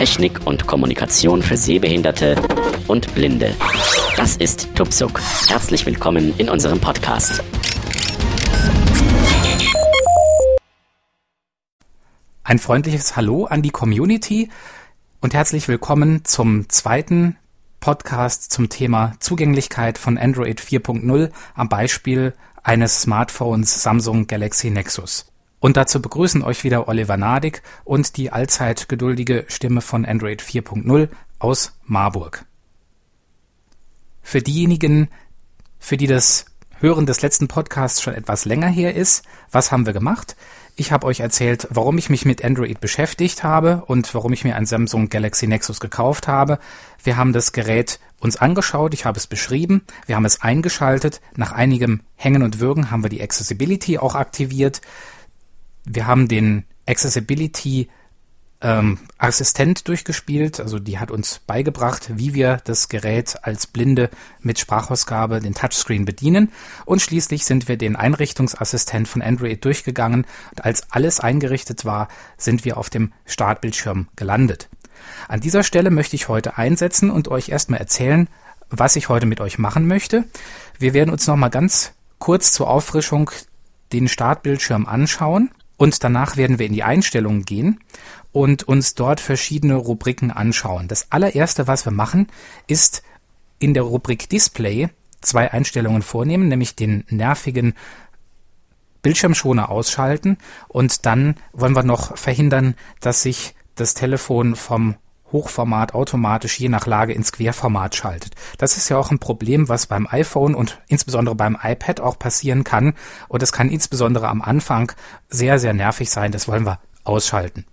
Technik und Kommunikation für Sehbehinderte und Blinde. Das ist Tupsuk. Herzlich willkommen in unserem Podcast. Ein freundliches Hallo an die Community und herzlich willkommen zum zweiten Podcast zum Thema Zugänglichkeit von Android 4.0 am Beispiel eines Smartphones Samsung Galaxy Nexus. Und dazu begrüßen euch wieder Oliver Nadig und die allzeit geduldige Stimme von Android 4.0 aus Marburg. Für diejenigen, für die das Hören des letzten Podcasts schon etwas länger her ist, was haben wir gemacht? Ich habe euch erzählt, warum ich mich mit Android beschäftigt habe und warum ich mir ein Samsung Galaxy Nexus gekauft habe. Wir haben das Gerät uns angeschaut, ich habe es beschrieben, wir haben es eingeschaltet. Nach einigem Hängen und Würgen haben wir die Accessibility auch aktiviert. Wir haben den Accessibility ähm, Assistent durchgespielt, also die hat uns beigebracht, wie wir das Gerät als Blinde mit Sprachausgabe den Touchscreen bedienen und schließlich sind wir den Einrichtungsassistent von Android durchgegangen und als alles eingerichtet war, sind wir auf dem Startbildschirm gelandet. An dieser Stelle möchte ich heute einsetzen und euch erstmal erzählen, was ich heute mit euch machen möchte. Wir werden uns nochmal ganz kurz zur Auffrischung den Startbildschirm anschauen und danach werden wir in die Einstellungen gehen und uns dort verschiedene Rubriken anschauen. Das allererste, was wir machen, ist in der Rubrik Display zwei Einstellungen vornehmen, nämlich den nervigen Bildschirmschoner ausschalten und dann wollen wir noch verhindern, dass sich das Telefon vom Hochformat automatisch je nach Lage ins Querformat schaltet. Das ist ja auch ein Problem, was beim iPhone und insbesondere beim iPad auch passieren kann. Und es kann insbesondere am Anfang sehr, sehr nervig sein. Das wollen wir ausschalten.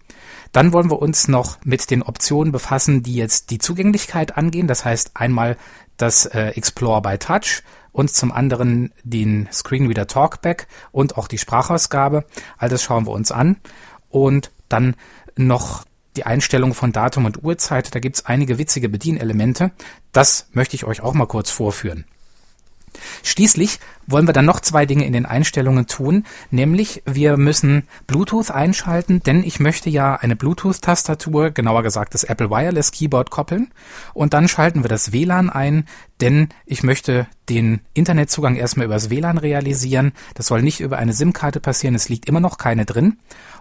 Dann wollen wir uns noch mit den Optionen befassen, die jetzt die Zugänglichkeit angehen. Das heißt einmal das äh, Explore by Touch und zum anderen den Screenreader Talkback und auch die Sprachausgabe. All das schauen wir uns an. Und dann noch die Einstellung von Datum und Uhrzeit. Da gibt's einige witzige Bedienelemente. Das möchte ich euch auch mal kurz vorführen. Schließlich wollen wir dann noch zwei Dinge in den Einstellungen tun, nämlich wir müssen Bluetooth einschalten, denn ich möchte ja eine Bluetooth-Tastatur, genauer gesagt das Apple Wireless Keyboard koppeln und dann schalten wir das WLAN ein, denn ich möchte den Internetzugang erstmal übers WLAN realisieren. Das soll nicht über eine SIM-Karte passieren, es liegt immer noch keine drin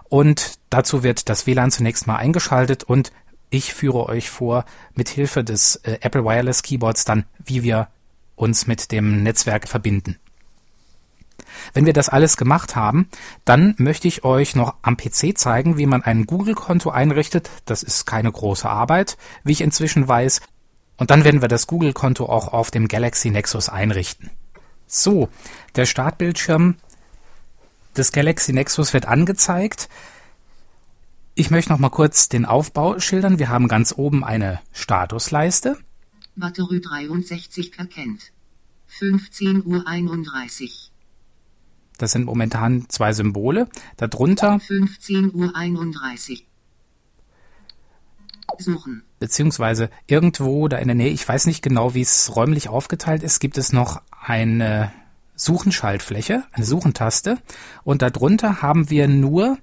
und dazu wird das WLAN zunächst mal eingeschaltet und ich führe euch vor, mit Hilfe des äh, Apple Wireless Keyboards dann, wie wir uns mit dem Netzwerk verbinden. Wenn wir das alles gemacht haben, dann möchte ich euch noch am PC zeigen, wie man ein Google-Konto einrichtet. Das ist keine große Arbeit, wie ich inzwischen weiß. Und dann werden wir das Google-Konto auch auf dem Galaxy Nexus einrichten. So, der Startbildschirm des Galaxy Nexus wird angezeigt. Ich möchte noch mal kurz den Aufbau schildern. Wir haben ganz oben eine Statusleiste. Batterie 63 erkennt. 15 Uhr 31. Das sind momentan zwei Symbole. Darunter 15 Uhr 31. Suchen. Beziehungsweise irgendwo da in der Nähe, ich weiß nicht genau, wie es räumlich aufgeteilt ist, gibt es noch eine Suchenschaltfläche, eine Suchentaste. Und darunter haben wir nur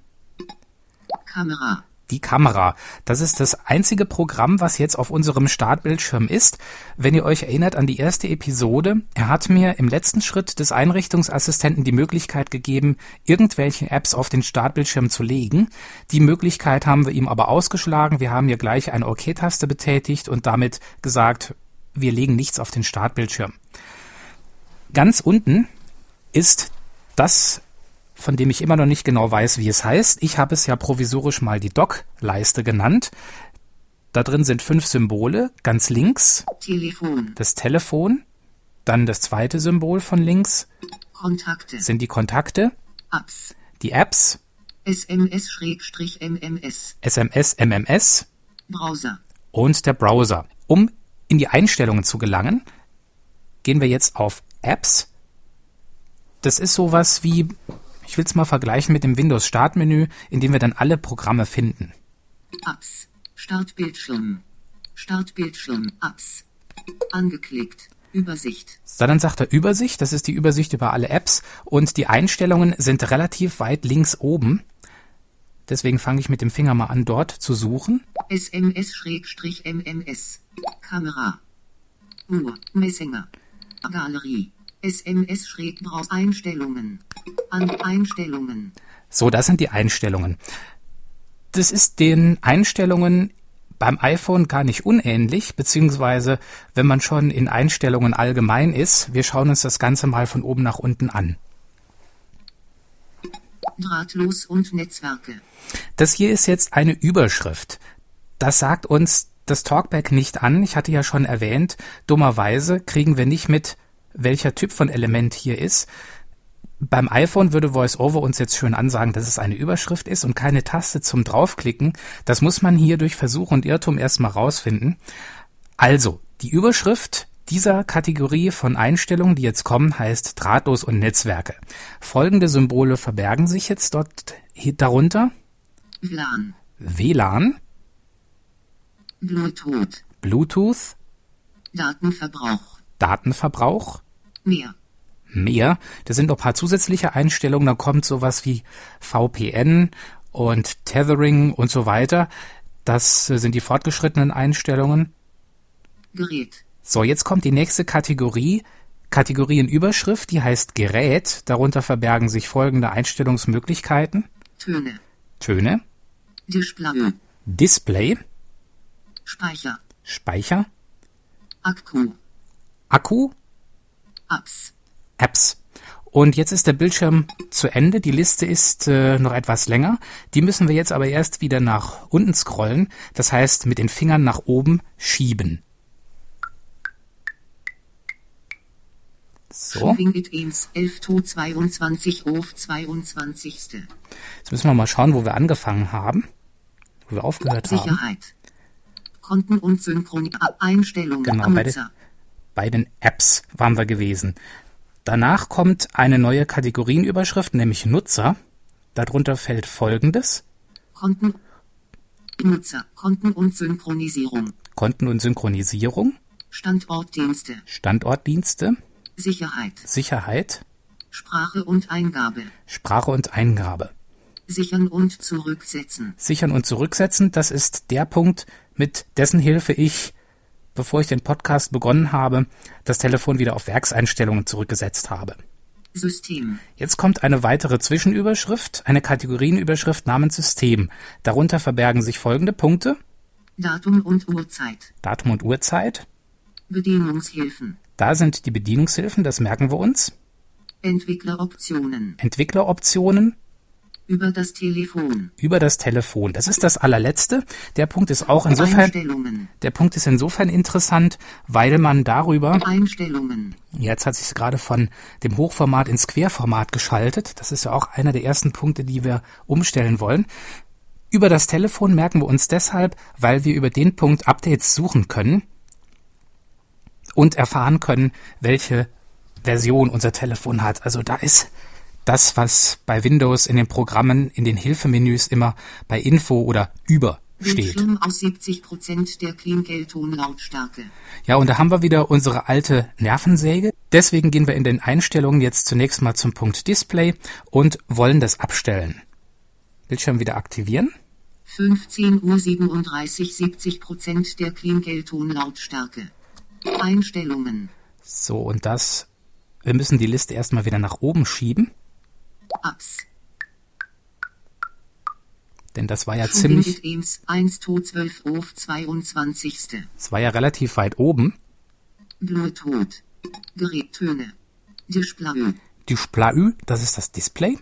Kamera die Kamera. Das ist das einzige Programm, was jetzt auf unserem Startbildschirm ist. Wenn ihr euch erinnert an die erste Episode, er hat mir im letzten Schritt des Einrichtungsassistenten die Möglichkeit gegeben, irgendwelche Apps auf den Startbildschirm zu legen. Die Möglichkeit haben wir ihm aber ausgeschlagen. Wir haben hier gleich eine OK-Taste betätigt und damit gesagt, wir legen nichts auf den Startbildschirm. Ganz unten ist das von dem ich immer noch nicht genau weiß, wie es heißt. Ich habe es ja provisorisch mal die Dock-Leiste genannt. Da drin sind fünf Symbole. Ganz links Telefon. das Telefon. Dann das zweite Symbol von links Kontakte. sind die Kontakte, Apps. die Apps, SMS-MMS. SMS, MMS Browser. und der Browser. Um in die Einstellungen zu gelangen, gehen wir jetzt auf Apps. Das ist sowas wie ich will es mal vergleichen mit dem Windows Startmenü, in dem wir dann alle Programme finden. Apps. Startbildschirm. Startbildschirm. Apps. Angeklickt. Übersicht. So, dann sagt er Übersicht, das ist die Übersicht über alle Apps und die Einstellungen sind relativ weit links oben. Deswegen fange ich mit dem Finger mal an, dort zu suchen. SMS-MMS. Kamera. Uhr. Messenger. Galerie. SMS-Braus Einstellungen. An Einstellungen. So, das sind die Einstellungen. Das ist den Einstellungen beim iPhone gar nicht unähnlich, beziehungsweise wenn man schon in Einstellungen allgemein ist, wir schauen uns das Ganze mal von oben nach unten an. Drahtlos und Netzwerke. Das hier ist jetzt eine Überschrift. Das sagt uns das Talkback nicht an. Ich hatte ja schon erwähnt, dummerweise kriegen wir nicht mit, welcher Typ von Element hier ist. Beim iPhone würde VoiceOver uns jetzt schön ansagen, dass es eine Überschrift ist und keine Taste zum draufklicken. Das muss man hier durch Versuch und Irrtum erstmal rausfinden. Also, die Überschrift dieser Kategorie von Einstellungen, die jetzt kommen, heißt Drahtlos und Netzwerke. Folgende Symbole verbergen sich jetzt dort darunter. WLAN. WLAN, Bluetooth. Bluetooth, Datenverbrauch. Datenverbrauch, Mehr. mehr. Da sind noch ein paar zusätzliche Einstellungen. Da kommt sowas wie VPN und Tethering und so weiter. Das äh, sind die fortgeschrittenen Einstellungen. Gerät. So, jetzt kommt die nächste Kategorie. Kategorienüberschrift, die heißt Gerät. Darunter verbergen sich folgende Einstellungsmöglichkeiten. Töne. Töne, Display. Display, Speicher. Speicher, Akku. Akku, Apps. Apps. Und jetzt ist der Bildschirm zu Ende. Die Liste ist äh, noch etwas länger. Die müssen wir jetzt aber erst wieder nach unten scrollen. Das heißt, mit den Fingern nach oben schieben. So, Schiebing it ins 11 to 22 auf 22. jetzt müssen wir mal schauen, wo wir angefangen haben. Wo wir aufgehört haben. Sicherheit. Konten und Synchron Einstellungen. Genau, Nutzer. Bei den Apps waren wir gewesen. Danach kommt eine neue Kategorienüberschrift, nämlich Nutzer. Darunter fällt folgendes. Konten. Nutzer. Konten und Synchronisierung. Konten- und Synchronisierung, Standortdienste. Standortdienste, Sicherheit. Sicherheit, Sprache und Eingabe. Sprache und Eingabe. Sichern und zurücksetzen. Sichern und zurücksetzen, das ist der Punkt, mit dessen Hilfe ich, bevor ich den Podcast begonnen habe, das Telefon wieder auf Werkseinstellungen zurückgesetzt habe. System. Jetzt kommt eine weitere Zwischenüberschrift, eine Kategorienüberschrift namens System. Darunter verbergen sich folgende Punkte. Datum und Uhrzeit. Datum und Uhrzeit. Bedienungshilfen. Da sind die Bedienungshilfen, das merken wir uns. Entwickleroptionen. Entwickleroptionen Über das Telefon. über das Telefon. Das ist das allerletzte. Der Punkt ist auch insofern, der Punkt ist insofern interessant, weil man darüber, Einstellungen. jetzt hat sich gerade von dem Hochformat ins Querformat geschaltet. Das ist ja auch einer der ersten Punkte, die wir umstellen wollen. Über das Telefon merken wir uns deshalb, weil wir über den Punkt Updates suchen können und erfahren können, welche Version unser Telefon hat. Also da ist das, was bei Windows in den Programmen, in den Hilfemenüs immer bei Info oder über steht. Bildschirm aus 70% der Klingeltonlautstärke. Ja, und da haben wir wieder unsere alte Nervensäge. Deswegen gehen wir in den Einstellungen jetzt zunächst mal zum Punkt Display und wollen das abstellen. Bildschirm wieder aktivieren. 15 Uhr 37 70% der Klingeltonlautstärke. Einstellungen. So, und das, wir müssen die Liste erstmal wieder nach oben schieben, Apps. denn das war ja ziemlich, it ins 1 to 12 auf 22. das war ja relativ weit oben. Bluetooth. Gerättöne. Display. Display, das ist das Display.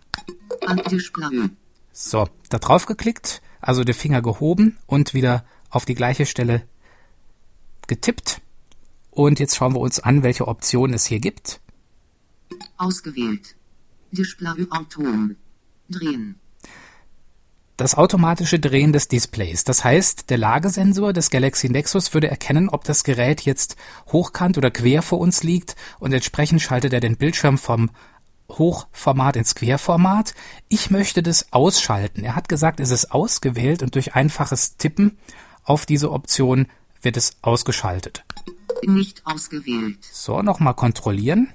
Display. So, da drauf geklickt, also der Finger gehoben und wieder auf die gleiche Stelle getippt. Und jetzt schauen wir uns an, welche Optionen es hier gibt. Ausgewählt. Display. Drehen. Das automatische Drehen des Displays. Das heißt, der Lagesensor des Galaxy Nexus würde erkennen, ob das Gerät jetzt hochkant oder quer vor uns liegt und entsprechend schaltet er den Bildschirm vom Hochformat ins Querformat. Ich möchte das ausschalten. Er hat gesagt, es ist ausgewählt und durch einfaches Tippen auf diese Option wird es ausgeschaltet. Nicht ausgewählt. So, nochmal kontrollieren.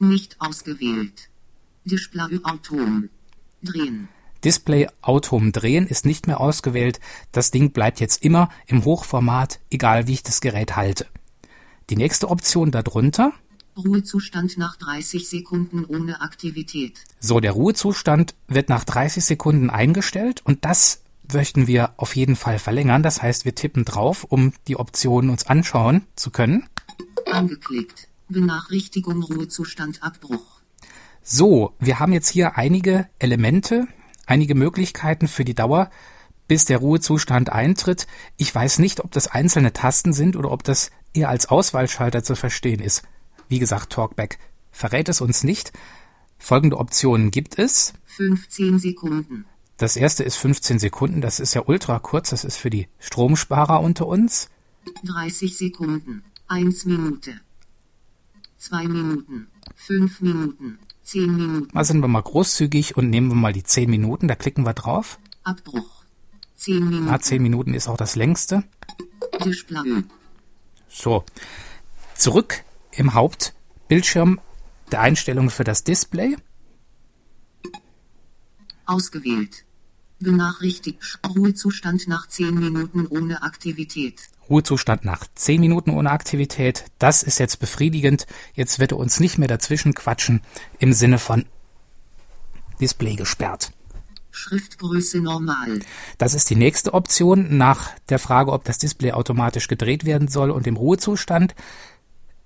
Nicht ausgewählt. Display Auton. Drehen. Display Autom drehen ist nicht mehr ausgewählt. Das Ding bleibt jetzt immer im Hochformat, egal wie ich das Gerät halte. Die nächste Option darunter. Ruhezustand nach 30 Sekunden ohne Aktivität. So, der Ruhezustand wird nach 30 Sekunden eingestellt und das möchten wir auf jeden Fall verlängern. Das heißt, wir tippen drauf, um die Optionen uns anschauen zu können. Angeklickt. Benachrichtigung Ruhezustand Abbruch. So, wir haben jetzt hier einige Elemente, einige Möglichkeiten für die Dauer, bis der Ruhezustand eintritt. Ich weiß nicht, ob das einzelne Tasten sind oder ob das eher als Auswahlschalter zu verstehen ist. Wie gesagt, Talkback verrät es uns nicht. Folgende Optionen gibt es. 15 Sekunden. Das erste ist 15 Sekunden, das ist ja ultra kurz, das ist für die Stromsparer unter uns. 30 Sekunden. 1 Minute. 2 Minuten. 5 Minuten. 10 Minuten. Mal sind wir mal großzügig und nehmen wir mal die 10 Minuten, da klicken wir drauf. Abbruch. 10 Minuten. Ah, 10 Minuten ist auch das längste. Display. So, zurück im Hauptbildschirm der Einstellungen für das Display. Ausgewählt. Benachrichtigt. Ruhezustand nach 10 Minuten ohne Aktivität. Ruhezustand nach 10 Minuten ohne Aktivität. Das ist jetzt befriedigend. Jetzt wird er uns nicht mehr dazwischen quatschen im Sinne von Display gesperrt. Schriftgröße normal. Das ist die nächste Option nach der Frage, ob das Display automatisch gedreht werden soll und im Ruhezustand.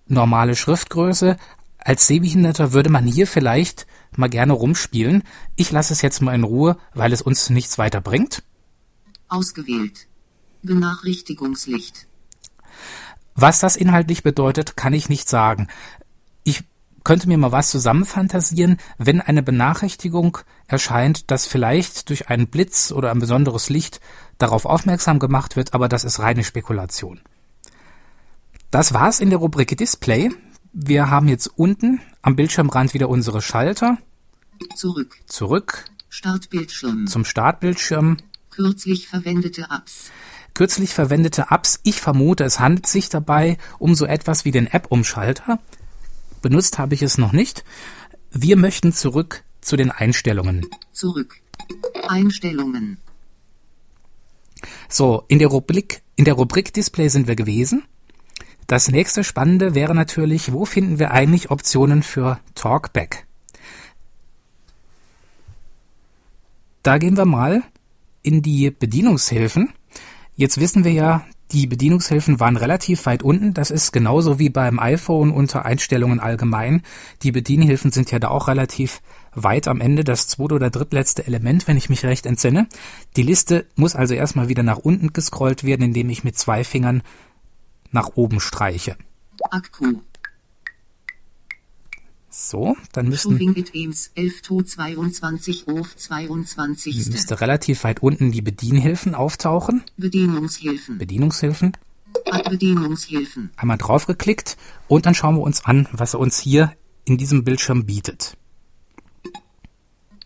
Normale Schriftgröße. Als Sehbehinderter würde man hier vielleicht mal gerne rumspielen. Ich lasse es jetzt mal in Ruhe, weil es uns nichts weiter bringt. Ausgewählt. Benachrichtigungslicht. Was das inhaltlich bedeutet, kann ich nicht sagen. Ich könnte mir mal was zusammenfantasieren, wenn eine Benachrichtigung erscheint, dass vielleicht durch einen Blitz oder ein besonderes Licht darauf aufmerksam gemacht wird, aber das ist reine Spekulation. Das war's in der Rubrik Display. Wir haben jetzt unten am Bildschirmrand wieder unsere Schalter. Zurück. Zurück Startbildschirm. zum Startbildschirm. Kürzlich verwendete Apps. Kürzlich verwendete Apps. Ich vermute, es handelt sich dabei um so etwas wie den App-Umschalter. Benutzt habe ich es noch nicht. Wir möchten zurück zu den Einstellungen. Zurück. Einstellungen. So, in der Rubrik, in der Rubrik Display sind wir gewesen. Das nächste Spannende wäre natürlich, wo finden wir eigentlich Optionen für Talkback? Da gehen wir mal in die Bedienungshilfen. Jetzt wissen wir ja, die Bedienungshilfen waren relativ weit unten. Das ist genauso wie beim iPhone unter Einstellungen allgemein. Die Bedienhilfen sind ja da auch relativ weit am Ende, das zweite oder drittletzte Element, wenn ich mich recht entsinne. Die Liste muss also erstmal wieder nach unten gescrollt werden, indem ich mit zwei Fingern nach oben streiche. Akku. So, dann müssen, Schubing it Ems 11 to 22 auf 22. müsste relativ weit unten die Bedienhilfen auftauchen. Bedienungshilfen. Bedienungshilfen. Bedienungshilfen. Einmal draufgeklickt und dann schauen wir uns an, was er uns hier in diesem Bildschirm bietet.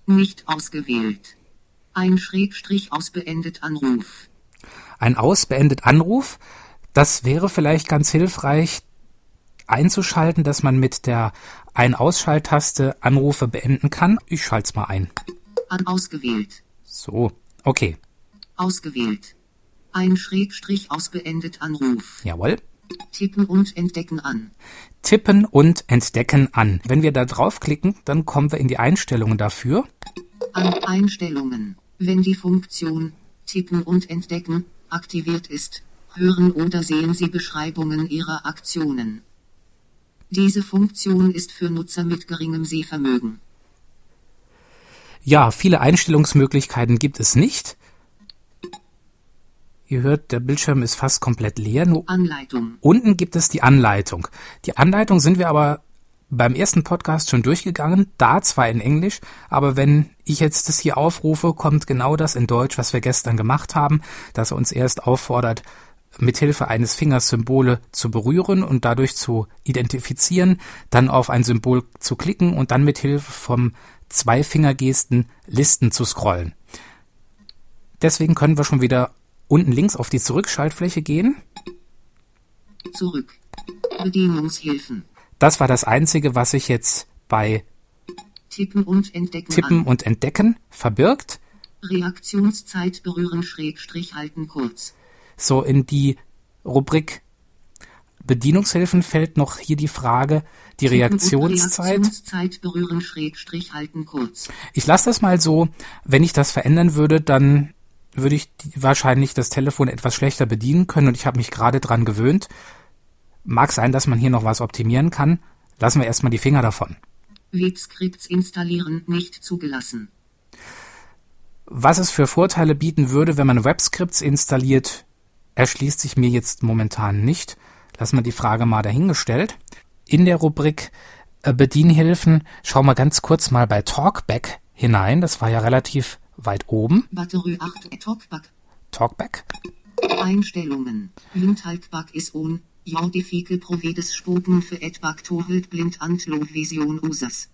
Nicht ausgewählt. Ein Schrägstrich aus beendet Anruf. Ein ausbeendet Anruf, das wäre vielleicht ganz hilfreich einzuschalten, dass man mit der Ein-Ausschalttaste Anrufe beenden kann. Ich schalte es mal ein. An ausgewählt. So, okay, Ausgewählt. Ein Schrägstrich aus beendet Anruf. jawohl. Tippen und entdecken an. Tippen und entdecken an. Wenn wir da draufklicken, dann kommen wir in die Einstellungen dafür. An Einstellungen. Wenn die Funktion Tippen und Entdecken aktiviert ist, hören oder sehen Sie Beschreibungen Ihrer Aktionen. Diese Funktion ist für Nutzer mit geringem Sehvermögen. Ja, viele Einstellungsmöglichkeiten gibt es nicht. Ihr hört, der Bildschirm ist fast komplett leer. Nur Anleitung. unten gibt es die Anleitung. Die Anleitung sind wir aber beim ersten Podcast schon durchgegangen, da zwar in Englisch, aber wenn ich jetzt das hier aufrufe, kommt genau das in Deutsch, was wir gestern gemacht haben, dass er uns erst auffordert, mithilfe eines Fingers Symbole zu berühren und dadurch zu identifizieren, dann auf ein Symbol zu klicken und dann mithilfe vom Zwei-Finger-Gesten Listen zu scrollen. Deswegen können wir schon wieder unten links auf die Zurückschaltfläche gehen. Zurück. Bedienungshilfen. Das war das Einzige, was ich jetzt bei Tippen und Entdecken Tippen und Entdecken verbirgt. Reaktionszeit berühren Schrägstrich halten kurz. So in die Rubrik Bedienungshilfen fällt noch hier die Frage, die Reaktionszeit. Reaktionszeit berühren Schrägstrich halten kurz. Ich lasse das mal so. Wenn ich das verändern würde, dann würde ich wahrscheinlich das Telefon etwas schlechter bedienen können und ich habe mich gerade dran gewöhnt. Mag sein, dass man hier noch was optimieren kann. Lassen wir erstmal die Finger davon. Webscripts installieren nicht zugelassen. Was es für Vorteile bieten würde, wenn man Webscripts installiert, erschließt sich mir jetzt momentan nicht. Lassen wir die Frage mal dahingestellt. In der Rubrik äh, Bedienhilfen schauen wir ganz kurz mal bei Talkback hinein. Das war ja relativ weit oben. Batterie 8 Talkback. Talkback. Einstellungen. Blindhaltback is on. Ja difficult provides spoken for et back to hold blind and low vision users.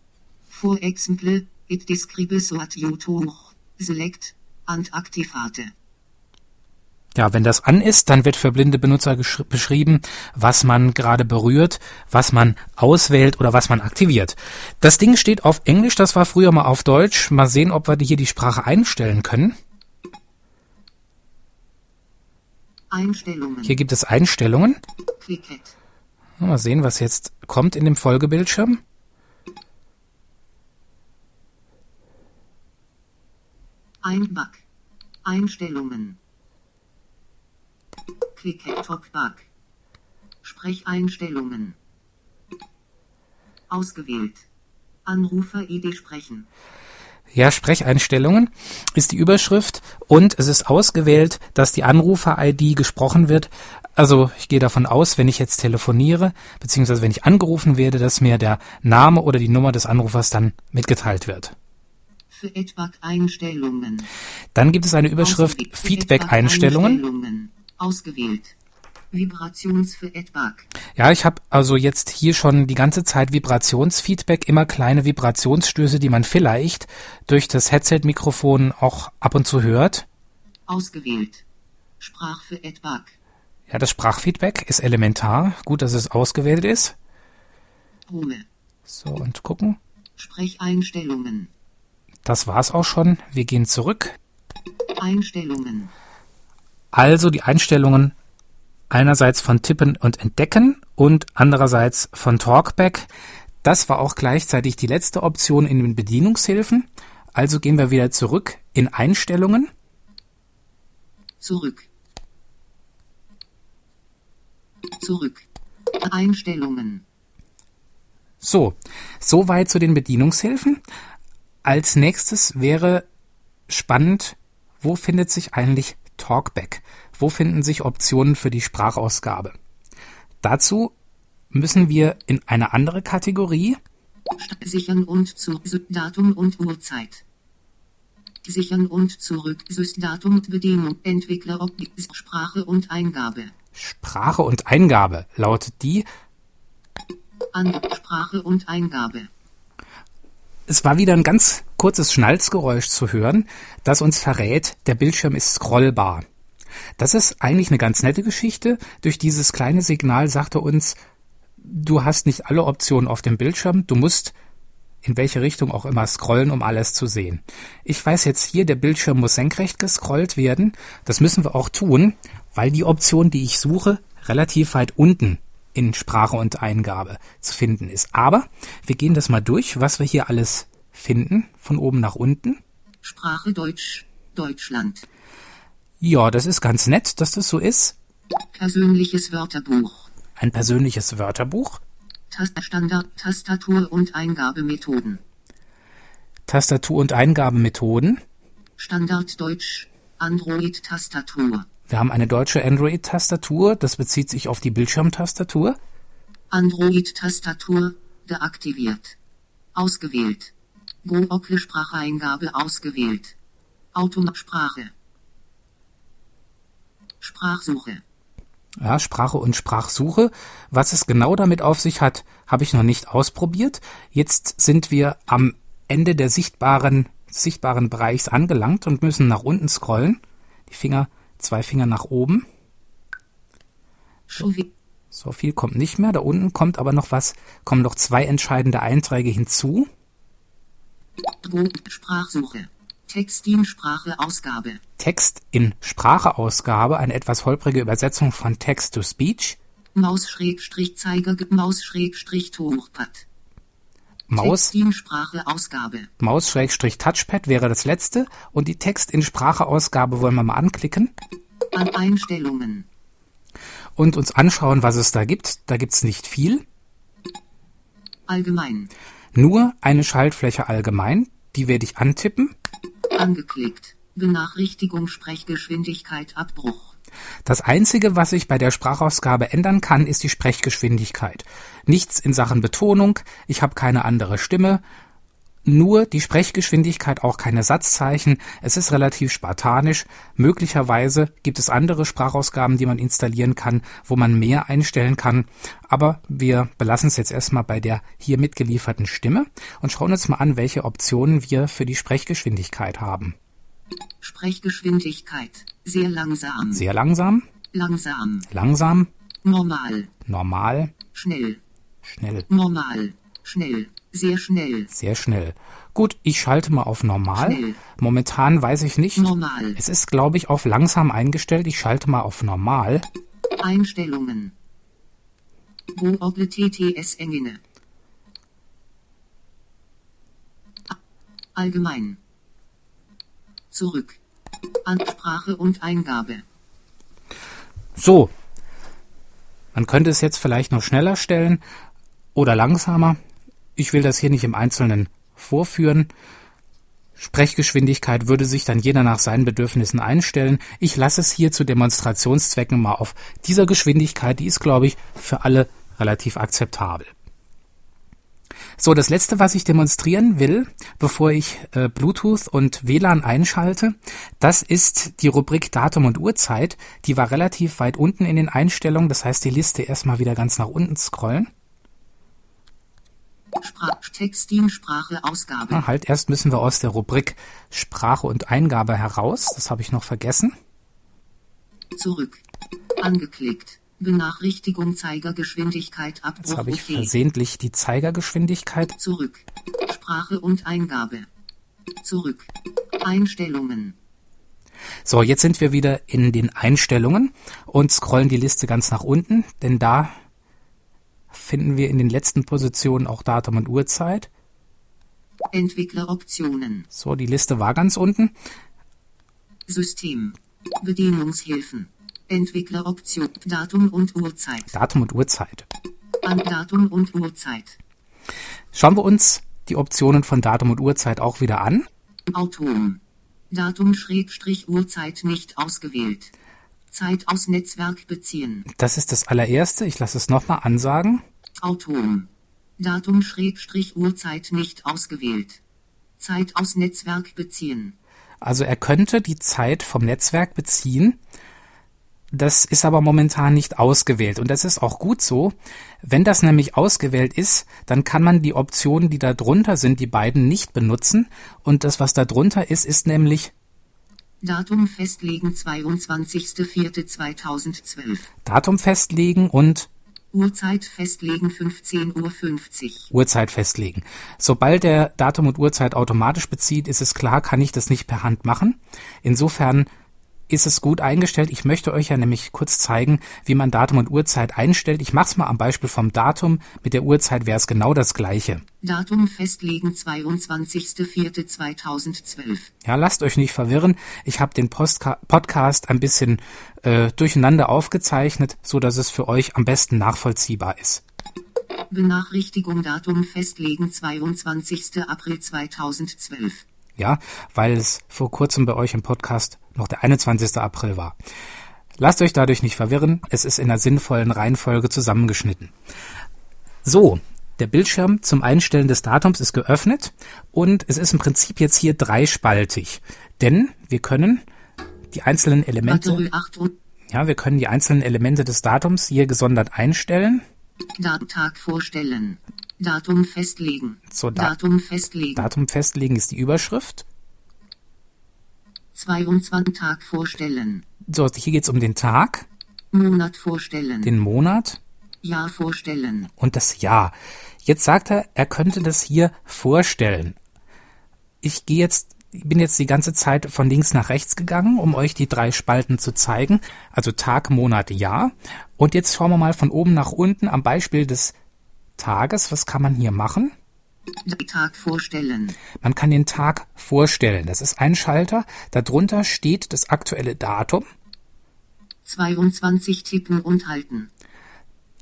For example, it describes what you to select and activate. Ja, wenn das an ist, dann wird für blinde Benutzer beschrieben, was man gerade berührt, was man auswählt oder was man aktiviert. Das Ding steht auf Englisch, das war früher mal auf Deutsch. Mal sehen, ob wir hier die Sprache einstellen können. Einstellungen. Hier gibt es Einstellungen. Clicket. Mal sehen, was jetzt kommt in dem Folgebildschirm. Einback. Einstellungen. Clicket Talkback. Sprecheinstellungen. Ausgewählt. Anrufer-ID sprechen. Ja, Sprecheinstellungen ist die Überschrift und es ist ausgewählt, dass die Anrufer-ID gesprochen wird. Also ich gehe davon aus, wenn ich jetzt telefoniere, beziehungsweise wenn ich angerufen werde, dass mir der Name oder die Nummer des Anrufers dann mitgeteilt wird. Für Edback Einstellungen. Dann gibt es eine Überschrift Feedback-Einstellungen. Ausgewählt. Vibrations für Edback. Ja, ich habe also jetzt hier schon die ganze Zeit Vibrationsfeedback, immer kleine Vibrationsstöße, die man vielleicht durch das Headset-Mikrofon auch ab und zu hört. Ausgewählt. Sprach für Edback. Ja, das Sprachfeedback ist elementar. Gut, dass es ausgewählt ist. Ruhe. So, und gucken. Sprecheinstellungen. Das war's auch schon. Wir gehen zurück. Einstellungen. Also die Einstellungen einerseits von Tippen und Entdecken und andererseits von Talkback. Das war auch gleichzeitig die letzte Option in den Bedienungshilfen. Also gehen wir wieder zurück in Einstellungen. Zurück. Zurück. Einstellungen. So, soweit zu den Bedienungshilfen. Als nächstes wäre spannend, wo findet sich eigentlich Talkback? Wo finden sich Optionen für die Sprachausgabe? Dazu müssen wir in eine andere Kategorie. Sichern und zu Datum und Uhrzeit. Sichern und zurück Datum Bedienung Entwickler Sprache und Eingabe. Sprache und Eingabe lautet die. An Sprache und Eingabe. Es war wieder ein ganz kurzes Schnalzgeräusch zu hören, das uns verrät, der Bildschirm ist scrollbar. Das ist eigentlich eine ganz nette Geschichte. Durch dieses kleine Signal sagt er uns, du hast nicht alle Optionen auf dem Bildschirm, du musst in welche Richtung auch immer scrollen, um alles zu sehen. Ich weiß jetzt hier, der Bildschirm muss senkrecht gescrollt werden. Das müssen wir auch tun, weil die Option, die ich suche, relativ weit unten in Sprache und Eingabe zu finden ist. Aber wir gehen das mal durch, was wir hier alles finden, von oben nach unten. Sprache Deutsch. Deutschland. Ja, das ist ganz nett, dass das so ist. Persönliches Wörterbuch. Ein persönliches Wörterbuch, Standard Tastatur und Eingabemethoden. Tastatur- und Eingabemethoden. Standard Deutsch. Wir haben eine deutsche Android-Tastatur, das bezieht sich auf die Bildschirmtastatur. Android Tastatur deaktiviert. Ausgewählt. Google Spracheingabe ausgewählt. Automatsprache. Sprachsuche. Ja, Sprache und Sprachsuche. Was es genau damit auf sich hat, habe ich noch nicht ausprobiert. Jetzt sind wir am Ende der sichtbaren, sichtbaren Bereichs angelangt und müssen nach unten scrollen. Die Finger, zwei Finger nach oben. So viel kommt nicht mehr. Da unten kommt aber noch was, kommen noch zwei entscheidende Einträge hinzu. Sprachsuche. Text in Spracheausgabe. Text in Spracheausgabe, eine etwas holprige Übersetzung von Text to Speech. Maus-Zeiger, Maus-Touchpad. Maus. Maus-Touchpad wäre das letzte und die Text in Spracheausgabe wollen wir mal anklicken An Einstellungen. und uns anschauen, was es da gibt. Da gibt's nicht viel, Allgemein. nur eine Schaltfläche allgemein, die werde ich antippen. Angeklickt. Benachrichtigung Sprechgeschwindigkeit Abbruch. Das Einzige, was ich bei der Sprachausgabe ändern kann, ist die Sprechgeschwindigkeit. Nichts in Sachen Betonung, ich habe keine andere Stimme, nur die Sprechgeschwindigkeit, auch keine Satzzeichen. Es ist relativ spartanisch. Möglicherweise gibt es andere Sprachausgaben, die man installieren kann, wo man mehr einstellen kann. Aber wir belassen es jetzt erstmal bei der hier mitgelieferten Stimme und schauen uns mal an, welche Optionen wir für die Sprechgeschwindigkeit haben. Sprechgeschwindigkeit. Sehr langsam. Sehr langsam, Langsam. langsam, Normal. normal, Schnell. schnell, Normal. Schnell. Sehr schnell. sehr schnell. Gut, ich schalte mal auf normal. Schnell. Momentan weiß ich nicht. Normal. Es ist, glaube ich, auf langsam eingestellt. Ich schalte mal auf normal. Einstellungen. Google TTS Engine. Allgemein. Zurück. Ansprache und Eingabe. So. Man könnte es jetzt vielleicht noch schneller stellen oder langsamer. Ich will das hier nicht im Einzelnen vorführen. Sprechgeschwindigkeit würde sich dann jeder nach seinen Bedürfnissen einstellen. Ich lasse es hier zu Demonstrationszwecken mal auf dieser Geschwindigkeit. Die ist, glaube ich, für alle relativ akzeptabel. So, das letzte, was ich demonstrieren will, bevor ich äh, Bluetooth und WLAN einschalte, das ist die Rubrik Datum und Uhrzeit. Die war relativ weit unten in den Einstellungen, das heißt die Liste erstmal wieder ganz nach unten scrollen. Sprach Sprache Ausgabe. Ah, halt, erst müssen wir aus der Rubrik Sprache und Eingabe heraus. Das habe ich noch vergessen. Zurück. Angeklickt. Benachrichtigung Zeigergeschwindigkeit Jetzt Abbruch habe ich versehentlich die Zeigergeschwindigkeit. Zurück. Sprache und Eingabe. Zurück. Einstellungen. So, jetzt sind wir wieder in den Einstellungen und scrollen die Liste ganz nach unten, denn da finden wir in den letzten Positionen auch Datum und Uhrzeit. Entwickleroptionen. So, die Liste war ganz unten. System. Bedienungshilfen. Entwickleroption. Datum und Uhrzeit. Datum und Uhrzeit. An Datum und Uhrzeit. Schauen wir uns die Optionen von Datum und Uhrzeit auch wieder an. Autom. Datum Schrägstrich Uhrzeit nicht ausgewählt. Zeit aus Netzwerk beziehen. Das ist das allererste. Ich lasse es nochmal ansagen. Autom. Datum Schrägstrich Uhrzeit nicht ausgewählt. Zeit aus Netzwerk beziehen. Also er könnte die Zeit vom Netzwerk beziehen. Das ist aber momentan nicht ausgewählt und das ist auch gut so. Wenn das nämlich ausgewählt ist, dann kann man die Optionen, die da drunter sind, die beiden nicht benutzen und das, was da drunter ist, ist nämlich Datum festlegen 22.04.2012. Datum festlegen und Uhrzeit festlegen 15.50 Uhr. Uhrzeit festlegen. Sobald der Datum und Uhrzeit automatisch bezieht, ist es klar, kann ich das nicht per Hand machen. Insofern ist es gut eingestellt. Ich möchte euch ja nämlich kurz zeigen, wie man Datum und Uhrzeit einstellt. Ich mache es mal am Beispiel vom Datum. Mit der Uhrzeit wäre es genau das gleiche. Datum festlegen 22.04.2012. Ja, lasst euch nicht verwirren. Ich habe den Postka Podcast ein bisschen äh, durcheinander aufgezeichnet, so dass es für euch am besten nachvollziehbar ist. Benachrichtigung Datum festlegen 22. April 2012. Ja, weil es vor kurzem bei euch im Podcast noch der 21. April war. Lasst euch dadurch nicht verwirren. Es ist in einer sinnvollen Reihenfolge zusammengeschnitten. So, der Bildschirm zum Einstellen des Datums ist geöffnet und es ist im Prinzip jetzt hier dreispaltig, denn wir können die einzelnen Elemente, Batterie 8 und ja, wir können die einzelnen Elemente des Datums hier gesondert einstellen. Tag vorstellen. Datum festlegen. So, da- Datum festlegen. Datum festlegen ist die Überschrift. 22 Tag vorstellen. So, hier geht's um den Tag, Monat vorstellen. den Monat Jahr vorstellen. und das Jahr. Jetzt sagt er, er könnte das hier vorstellen. ich gehe jetzt bin jetzt die ganze Zeit von links nach rechts gegangen, um euch die drei Spalten zu zeigen. Also Tag, Monat, Jahr. Und jetzt schauen wir mal von oben nach unten am Beispiel des Tages. Was kann man hier machen? Tag vorstellen. Man kann den Tag vorstellen. Das ist ein Schalter. Darunter steht das aktuelle Datum. 22 tippen und halten.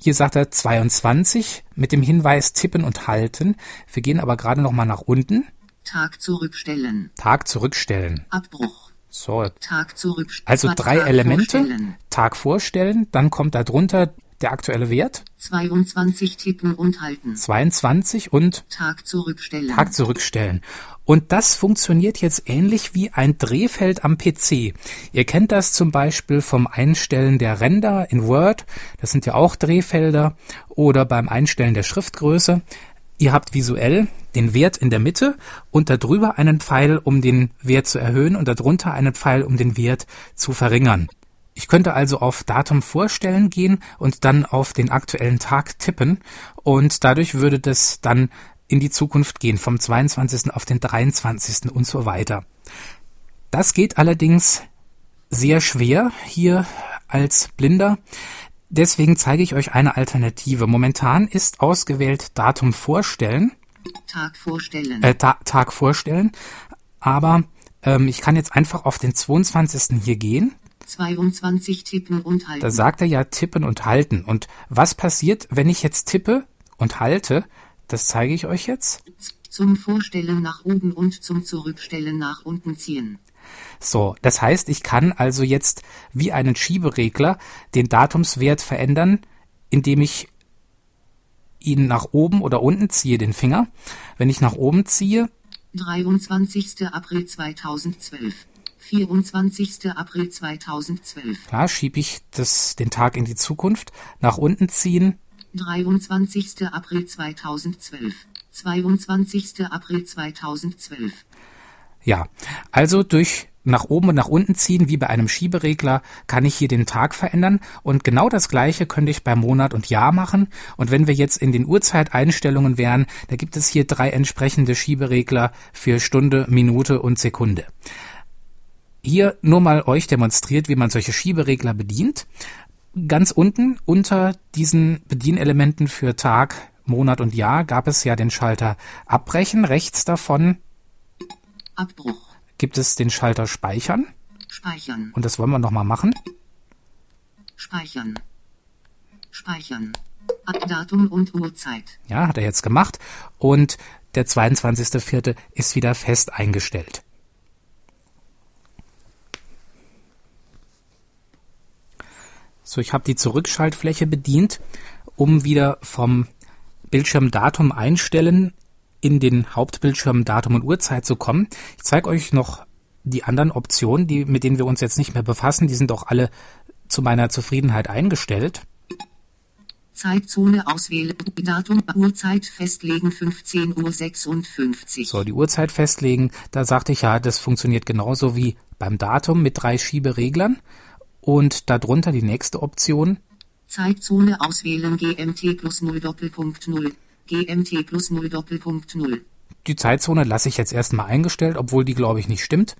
Hier sagt er 22 mit dem Hinweis tippen und halten. Wir gehen aber gerade noch mal nach unten. Tag zurückstellen. Tag zurückstellen. Abbruch. So, Tag zurückstellen. also drei Tag Elemente. Vorstellen. Tag vorstellen, dann kommt da drunter der aktuelle Wert 22 tippen und halten. 22 und Tag zurückstellen. Tag zurückstellen. Und das funktioniert jetzt ähnlich wie ein Drehfeld am PC. Ihr kennt das zum Beispiel vom Einstellen der Ränder in Word. Das sind ja auch Drehfelder. Oder beim Einstellen der Schriftgröße. Ihr habt visuell den Wert in der Mitte und darüber einen Pfeil, um den Wert zu erhöhen und darunter einen Pfeil, um den Wert zu verringern. Ich könnte also auf Datum vorstellen gehen und dann auf den aktuellen Tag tippen und dadurch würde das dann in die Zukunft gehen, vom 22. auf den 23. und so weiter. Das geht allerdings sehr schwer hier als Blinder. Deswegen zeige ich euch eine Alternative. Momentan ist ausgewählt Datum vorstellen, Tag vorstellen. äh, Ta Tag vorstellen, aber ähm, ich kann jetzt einfach auf den 22. hier gehen 22 tippen und halten. Da sagt er ja tippen und halten. Und was passiert, wenn ich jetzt tippe und halte? Das zeige ich euch jetzt. zum Vorstellen nach oben und zum Zurückstellen nach unten ziehen. So, das heißt, ich kann also jetzt wie einen Schieberegler den Datumswert verändern, indem ich ihn nach oben oder unten ziehe, den Finger. Wenn ich nach oben ziehe, 23. April 2012. 24. April 2012. klar, schiebe ich das, den Tag in die Zukunft, nach unten ziehen, 23. April 2012. 22. April 2012. Ja, also durch nach oben und nach unten ziehen, wie bei einem Schieberegler, kann ich hier den Tag verändern. Und genau das gleiche könnte ich bei Monat und Jahr machen. Und wenn wir jetzt in den Uhrzeiteinstellungen wären, da gibt es hier drei entsprechende Schieberegler für Stunde, Minute und Sekunde. Hier nur mal euch demonstriert, wie man solche Schieberegler bedient. Ganz unten unter diesen Bedienelementen für Tag, Monat und Jahr gab es ja den Schalter Abbrechen. Rechts davon Abbruch. gibt es den Schalter Speichern. Speichern. Und das wollen wir nochmal machen. Speichern. Speichern. Ab Datum und Uhrzeit. Ja, hat er jetzt gemacht. Und der 22.04. ist wieder fest eingestellt. So, ich habe die Zurückschaltfläche bedient, um wieder vom Bildschirm Datum einstellen in den Hauptbildschirm Datum und Uhrzeit zu kommen. Ich zeige euch noch die anderen Optionen, die, mit denen wir uns jetzt nicht mehr befassen. Die sind auch alle zu meiner Zufriedenheit eingestellt. Zeitzone auswählen. Datum, Uhrzeit festlegen 15 Uhr 56. So, die Uhrzeit festlegen, da sagte ich ja, das funktioniert genauso wie beim Datum mit drei Schiebereglern. Und darunter die nächste Option, Zeitzone auswählen GMT plus 0 Doppelpunkt 0. GMT plus 0 Doppelpunkt 0. die Zeitzone lasse ich jetzt erstmal eingestellt, obwohl die glaube ich nicht stimmt.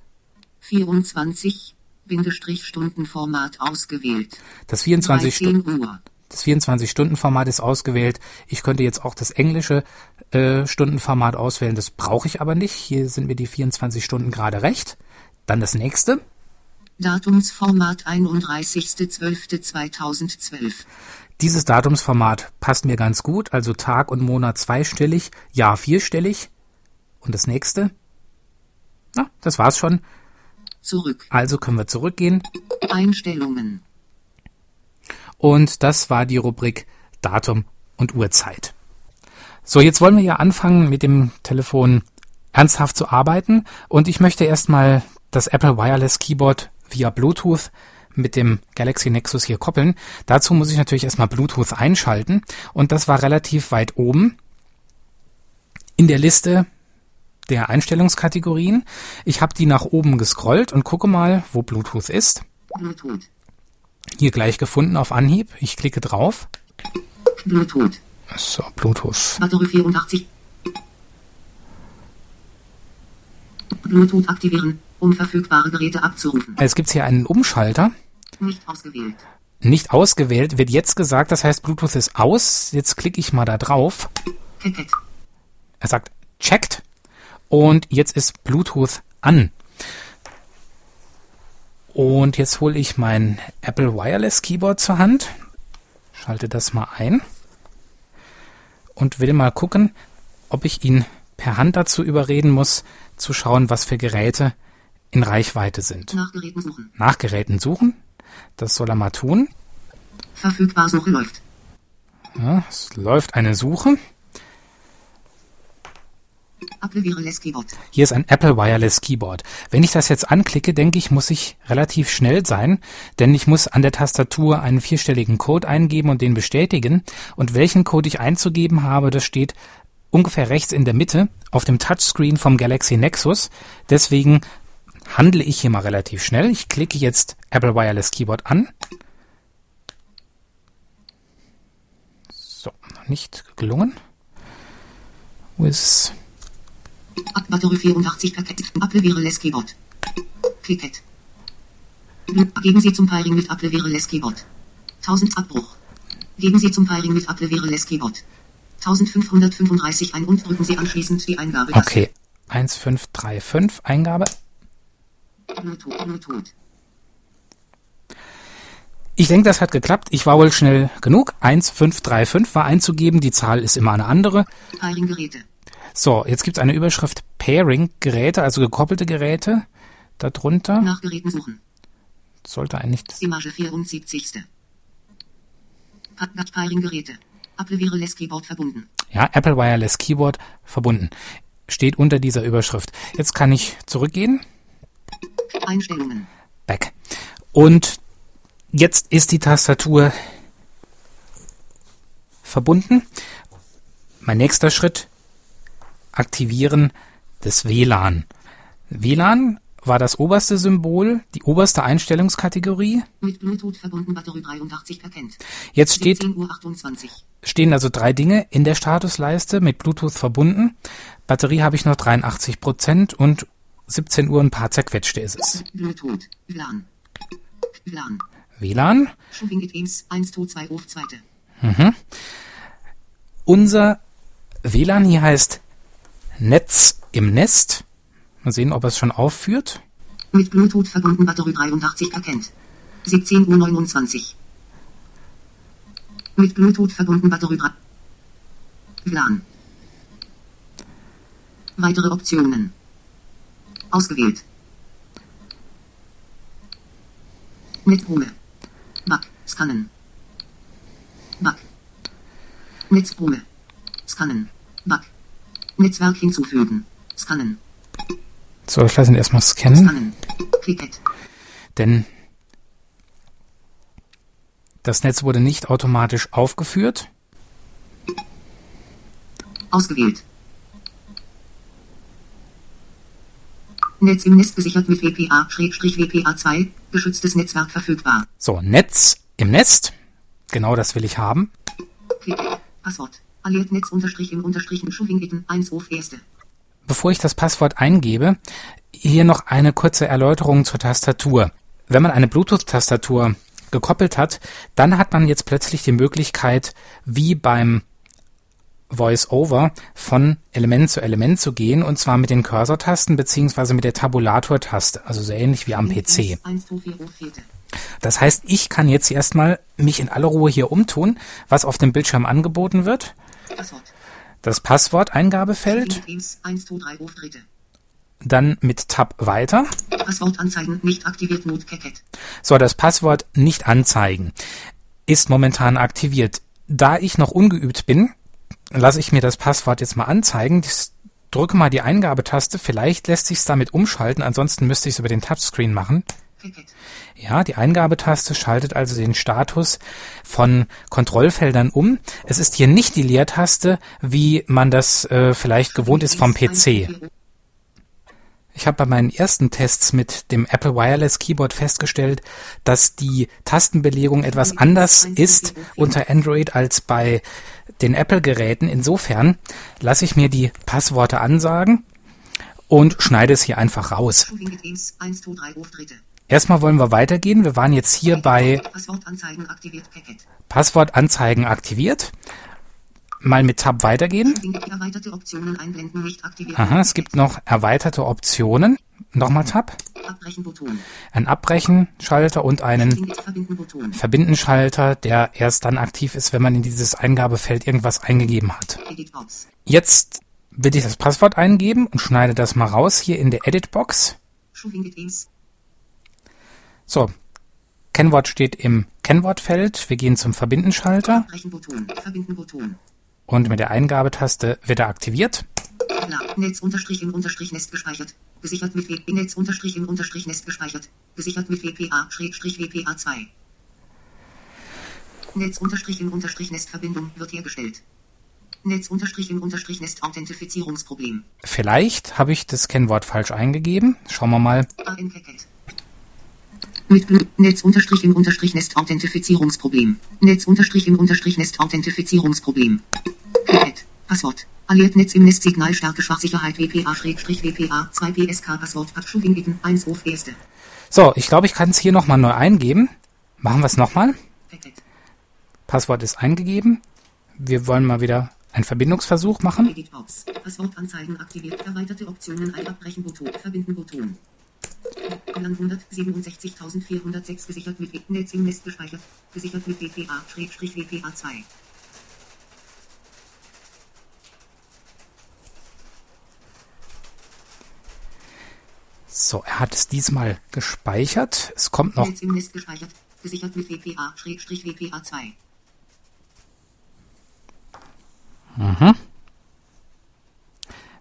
24. Bindestrich Stundenformat ausgewählt. Das 24 Stunden 13 Uhr. Das 24-Stunden-Format ist ausgewählt. Ich könnte jetzt auch das englische äh, Stundenformat auswählen. Das brauche ich aber nicht. Hier sind mir die 24 Stunden gerade recht. Dann das nächste. Datumsformat 31.12.2012. Dieses Datumsformat passt mir ganz gut. Also Tag und Monat zweistellig, Jahr vierstellig. Und das nächste. Na, das war's schon. Zurück. Also können wir zurückgehen. Einstellungen. Und das war die Rubrik Datum und Uhrzeit. So, jetzt wollen wir ja anfangen mit dem Telefon ernsthaft zu arbeiten und ich möchte erstmal das Apple Wireless Keyboard via Bluetooth mit dem Galaxy Nexus hier koppeln. Dazu muss ich natürlich erstmal Bluetooth einschalten und das war relativ weit oben in der Liste der Einstellungskategorien. Ich habe die nach oben gescrollt und gucke mal, wo Bluetooth ist. Bluetooth. Hier gleich gefunden auf Anhieb. Ich klicke drauf. Bluetooth. So, Bluetooth. Batterie 84. Bluetooth aktivieren, um verfügbare Geräte abzurufen. Es gibt hier einen Umschalter. Nicht ausgewählt. Nicht ausgewählt, wird jetzt gesagt, das heißt Bluetooth ist aus. Jetzt klicke ich mal da drauf. Ticket. Er sagt checked und jetzt ist Bluetooth an. Und jetzt hole ich mein Apple Wireless Keyboard zur Hand, schalte das mal ein und will mal gucken, ob ich ihn per Hand dazu überreden muss, zu schauen, was für Geräte in Reichweite sind. Nach Geräten suchen. Nach Geräten suchen, das soll er mal tun. Verfügbar Suche läuft. Ja, es läuft eine Suche. Apple Wireless Keyboard. Hier ist ein Apple Wireless Keyboard. Wenn ich das jetzt anklicke, denke ich, muss ich relativ schnell sein, denn ich muss an der Tastatur einen vierstelligen Code eingeben und den bestätigen. Und welchen Code ich einzugeben habe, das steht ungefähr rechts in der Mitte auf dem Touchscreen vom Galaxy Nexus. Deswegen handle ich hier mal relativ schnell. Ich klicke jetzt Apple Wireless Keyboard an. So, noch nicht gelungen. Wo ist es? Batterie 84 Paket. Apple Wireless Keyboard. Blu- Geben Sie zum Pairing mit Apple Wireless Keyboard. 1000 Abbruch. Geben Sie zum Pairing mit Apple Wireless Keyboard. 1535 ein und drücken Sie anschließend die Eingabe. Okay. 1535 Eingabe. Ich denke, das hat geklappt. Ich war wohl schnell genug. 1535 war einzugeben. Die Zahl ist immer eine andere. So, jetzt gibt es eine Überschrift Pairing Geräte, also gekoppelte Geräte. Darunter Nach Geräten suchen. sollte eigentlich Image 74. Pa- Pairing Geräte. Apple Wireless Keyboard verbunden. ja Apple Wireless Keyboard verbunden. Steht unter dieser Überschrift. Jetzt kann ich zurückgehen. Einstellungen. Back. Und jetzt ist die Tastatur verbunden. Mein nächster Schritt, Aktivieren des WLAN. WLAN war das oberste Symbol, die oberste Einstellungskategorie. Mit Bluetooth verbunden Batterie 83 erkennt. Jetzt steht, 17 Uhr 28. stehen also drei Dinge in der Statusleiste mit Bluetooth verbunden. Batterie habe ich noch 83 Prozent und 17 Uhr ein paar zerquetschte ist es. Bluetooth. WLAN. Showing it aims 1 2 2 auf zweite. Unser WLAN hier heißt Netz im Nest. Mal sehen, ob er es schon aufführt. Mit Bluetooth verbunden Batterie 83 erkennt. 17 Uhr 29. Mit Bluetooth verbunden Batterie 3. LAN. Weitere Optionen. Ausgewählt. Netzruhe. Back. Scannen. Back. Netzruhe. Scannen. Back. Netzwerk hinzufügen. Scannen. So, ich lasse ihn erstmal scannen, Scannen. Ticket. denn das Netz wurde nicht automatisch aufgeführt. Ausgewählt. Netz im Nest gesichert mit WPA-WPA2, geschütztes Netzwerk verfügbar. So, Netz im Nest. Genau das will ich haben. Passwort. Alliert Netz unterstrich im unterstrich mit Schuvingitten 1 auf erste. Bevor ich das Passwort eingebe, hier noch eine kurze Erläuterung zur Tastatur. Wenn man eine Bluetooth-Tastatur gekoppelt hat, dann hat man jetzt plötzlich die Möglichkeit, wie beim Voice-Over von Element zu Element zu gehen, und zwar mit den Cursor-Tasten beziehungsweise mit der Tabulator-Taste, also so ähnlich wie am PC. 1 2 4 auf vierte. Das heißt, ich kann jetzt erstmal mich in aller Ruhe hier umtun, was auf dem Bildschirm angeboten wird. Das Passworteingabefeld, Schuving Teams 1 2 3 auf dritte. dann mit Tab weiter. Passwort anzeigen nicht aktiviert. So, das Passwort nicht anzeigen ist momentan aktiviert. Da ich noch ungeübt bin, lasse ich mir das Passwort jetzt mal anzeigen. Ich drücke mal die Eingabetaste. Vielleicht lässt sich es damit umschalten. Ansonsten müsste ich es über den Touchscreen machen. Ja, die Eingabetaste schaltet also den Status von Kontrollfeldern um. Es ist hier nicht die Leertaste, wie man das äh, vielleicht gewohnt ist vom PC. Ich habe bei meinen ersten Tests mit dem Apple Wireless Keyboard festgestellt, dass die Tastenbelegung etwas anders ist unter Android als bei den Apple-Geräten. Insofern lasse ich mir die Passworte ansagen und schneide es hier einfach raus. Schulingit Ems 1, 2, 3 Auftritte. Erstmal wollen wir weitergehen. Wir waren jetzt hier bei. Passwortanzeigen aktiviert. Mal mit Tab weitergehen. Aha, es gibt noch erweiterte Optionen. Nochmal Tab. Ein Abbrechen-Schalter und einen. Verbinden-Schalter, der erst dann aktiv ist, wenn man in dieses Eingabefeld irgendwas eingegeben hat. Jetzt will ich das Passwort eingeben und schneide das mal raus hier in der Edit-Box. So, Kennwort steht im Kennwortfeld. Wir gehen zum Verbinden-Schalter. Verbinden. Und mit der Eingabetaste wird er aktiviert. Klar. Netz unterstrich im Unterstrich Nest gespeichert. Gesichert mit WP. Netz unterstrich im Unterstrich Nest gespeichert. Gesichert mit WPA Schrägstrich WPA 2. Netz unterstrich im Unterstrich Nest Verbindung wird hergestellt. Netz unterstrich im Unterstrich Nest Authentifizierungsproblem. Vielleicht habe ich das Kennwort falsch eingegeben. Schauen wir mal. AN Packet. Mit Netz unterstrich im Unterstrich Nest Authentifizierungsproblem. Netz unterstrich im Unterstrich Nest Authentifizierungsproblem. Passwort. Alliert Netz im Nest Signalstärke Schwachsicherheit WPA Schrägstrich WPA 2 PSK Passwort Abschubing bitten 1 auf erste. So, ich glaube, ich kann es hier nochmal neu eingeben. Machen wir es nochmal. Passwort ist eingegeben. Wir wollen mal wieder einen Verbindungsversuch machen. Edit Box. Passwortanzeigen aktiviert. Erweiterte Optionen. Ein Abbrechen Button. Verbinden Button. Lang 167.406 gesichert mit Netz im Nest gespeichert. Gesichert mit WPA Schrägstrich WPA 2. So, er hat es diesmal gespeichert. Es kommt noch. Netz im Nest gespeichert. Gesichert mit WPA Schrägstrich WPA 2.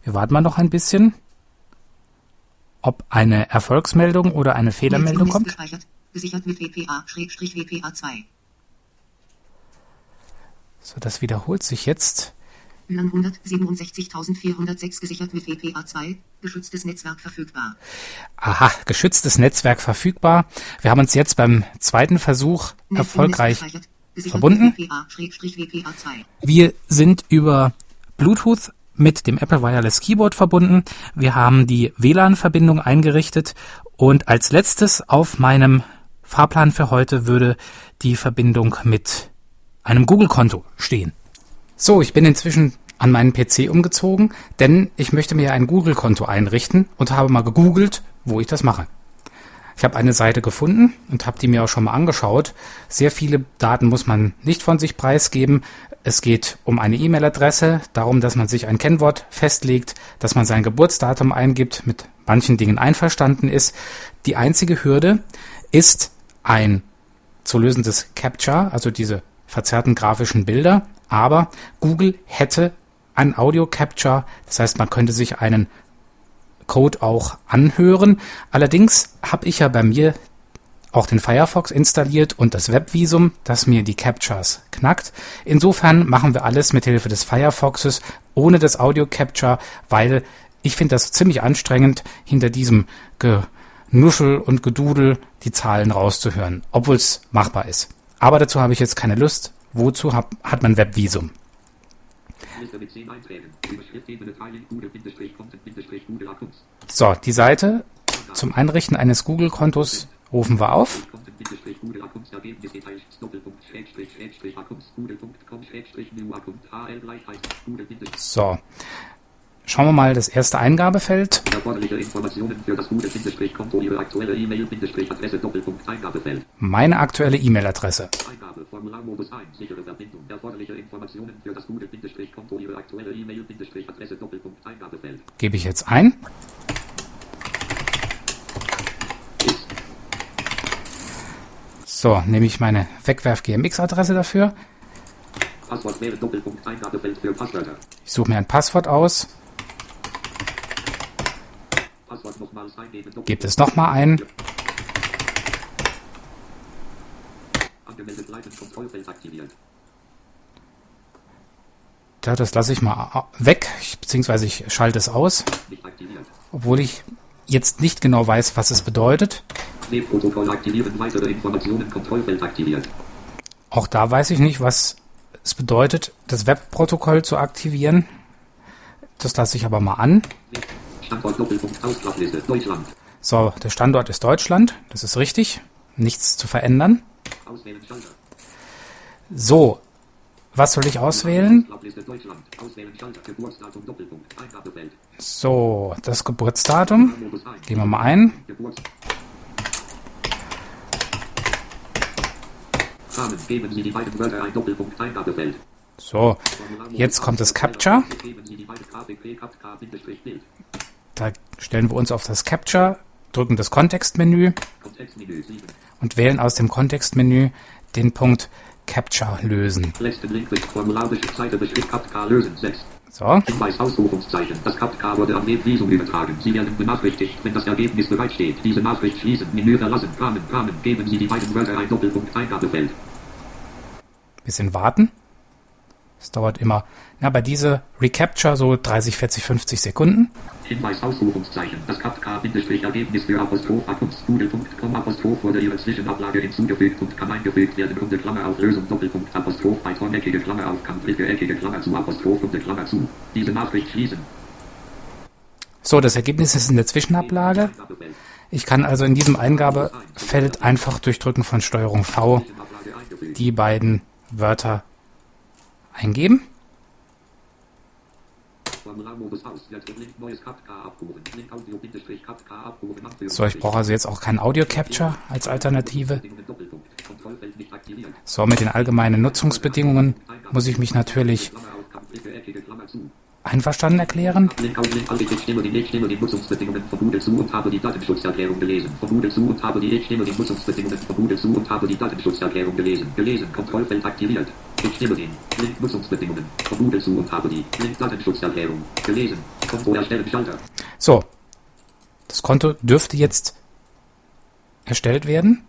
Wir warten mal noch ein bisschen, ob eine Erfolgsmeldung oder eine Fehlermeldung kommt. gespeichert. Gesichert mit WPA Schrägstrich WPA 2. So, das wiederholt sich jetzt. Lang 167.406 gesichert mit WPA 2. Geschütztes Netzwerk verfügbar. Aha, geschütztes Netzwerk verfügbar. Wir haben uns jetzt beim zweiten Versuch erfolgreich verbunden. Mit WPA Schrägstrich WPA 2. Wir sind über Bluetooth mit dem Apple Wireless Keyboard verbunden. Wir haben die WLAN-Verbindung eingerichtet und als letztes auf meinem Fahrplan für heute würde die Verbindung mit einem Google-Konto stehen. So, ich bin inzwischen an meinen PC umgezogen, denn ich möchte mir ein Google-Konto einrichten und habe mal gegoogelt, wo ich das mache. Ich habe eine Seite gefunden und habe die mir auch schon mal angeschaut. Sehr viele Daten muss man nicht von sich preisgeben. Es geht um eine E-Mail-Adresse, darum, dass man sich ein Kennwort festlegt, dass man sein Geburtsdatum eingibt, mit manchen Dingen einverstanden ist. Die einzige Hürde ist ein zu lösendes Captcha, also diese verzerrten grafischen Bilder. Aber Google hätte ein Audio-Capture, das heißt, man könnte sich einen Code auch anhören. Allerdings habe ich ja bei mir auch den Firefox installiert und das Webvisum, das mir die Captures knackt. Insofern machen wir alles mit Hilfe des Firefoxes ohne das Audio Capture, weil ich finde das ziemlich anstrengend, hinter diesem Genuschel und Gedudel die Zahlen rauszuhören, obwohl es machbar ist. Aber dazu habe ich jetzt keine Lust. Wozu hab, hat man Webvisum? Liste mit 10 Einträgen. Überschrift Ebene teilen, Google-Content-Google-Accounts. So, die Seite zum Einrichten eines Google-Kontos rufen wir auf. So, schauen wir mal das erste Eingabefeld. Eingabefeld. Meine aktuelle E-Mail-Adresse. Eingabe, Formularmodus 1, sichere Verbindung. Erforderliche Informationen für das Google-Konto, Ihre aktuelle E-Mail-Adresse, Doppelpunkt, Eingabefeld. Gebe ich jetzt ein. So, nehme ich meine Wegwerf-GMX-Adresse dafür. Ich suche mir ein Passwort aus, Gebe es nochmal ein. Ja, das lasse ich mal au- weg, ich, beziehungsweise ich schalte es aus, Nicht obwohl ich jetzt nicht genau weiß, was es bedeutet. Auch da weiß ich nicht, was es bedeutet, das Webprotokoll zu aktivieren. Das lasse ich aber mal an. Standort Doppelpunkt Ausklappliste Deutschland. So, der Standort ist Deutschland. Das ist richtig. Nichts zu verändern. Auswählen Schalter. So, was soll ich auswählen? So, das Geburtsdatum. Gehen wir mal ein. So, jetzt kommt das Capture. Da stellen wir uns auf das Capture, drücken das Kontextmenü Kontextmenü 7. und wählen aus dem Kontextmenü den Punkt Capture lösen. Letzten Link mit formularische Seite beschrift Captka lösen 6. So, Hinweis Ausrufungszeichen. Das Captka wurde am Webvisum übertragen. Sie werden benachrichtigt, wenn das Ergebnis bereitsteht. Diese Nachricht schließen. Menü verlassen. Rahmen. Rahmen. Geben Sie die beiden Wörter ein Doppelpunkt Eingabefeld. bisschen warten. Es dauert immer, na, bei dieser Recapture so 30, 40, 50 Sekunden. Hinweis Ausrufungszeichen. Das Captka-Ergebnis für Apostroph Google.com Apostroph wurde Ihre Zwischenablage hinzugefügt und kann eingefügt werden. Runde Klammer auf Lösung Doppelpunkt Apostroph Python eckige Klammer auf Kampfliche eckige Klammer zu Apostroph Runde Klammer zu. Diese Nachricht schließen. So, das Ergebnis ist in der Zwischenablage. Ich kann also in diesem Eingabefeld einfach durch Drücken von Steuerung V die beiden Wörter eingeben. So, ich brauche also jetzt auch kein Audio Capture als Alternative. So, mit den allgemeinen Nutzungsbedingungen muss ich mich natürlich einverstanden erklären. Link auf Link alle ich stimme die ich stimme die Nutzungsbedingungen von Google zu und habe die Datenschutzerklärung gelesen. Von Google zu und habe die ich stimme die Nutzungsbedingungen von Google zu und habe die Datenschutzerklärung gelesen. Gelesen. Kontrollfeld aktiviert. Ich stimme den. Link Nutzungsbedingungen. Google zu und habe die. Link Datenschutzerklärung. Gelesen. Konto erstellen Schalter. So, das Konto dürfte jetzt erstellt werden.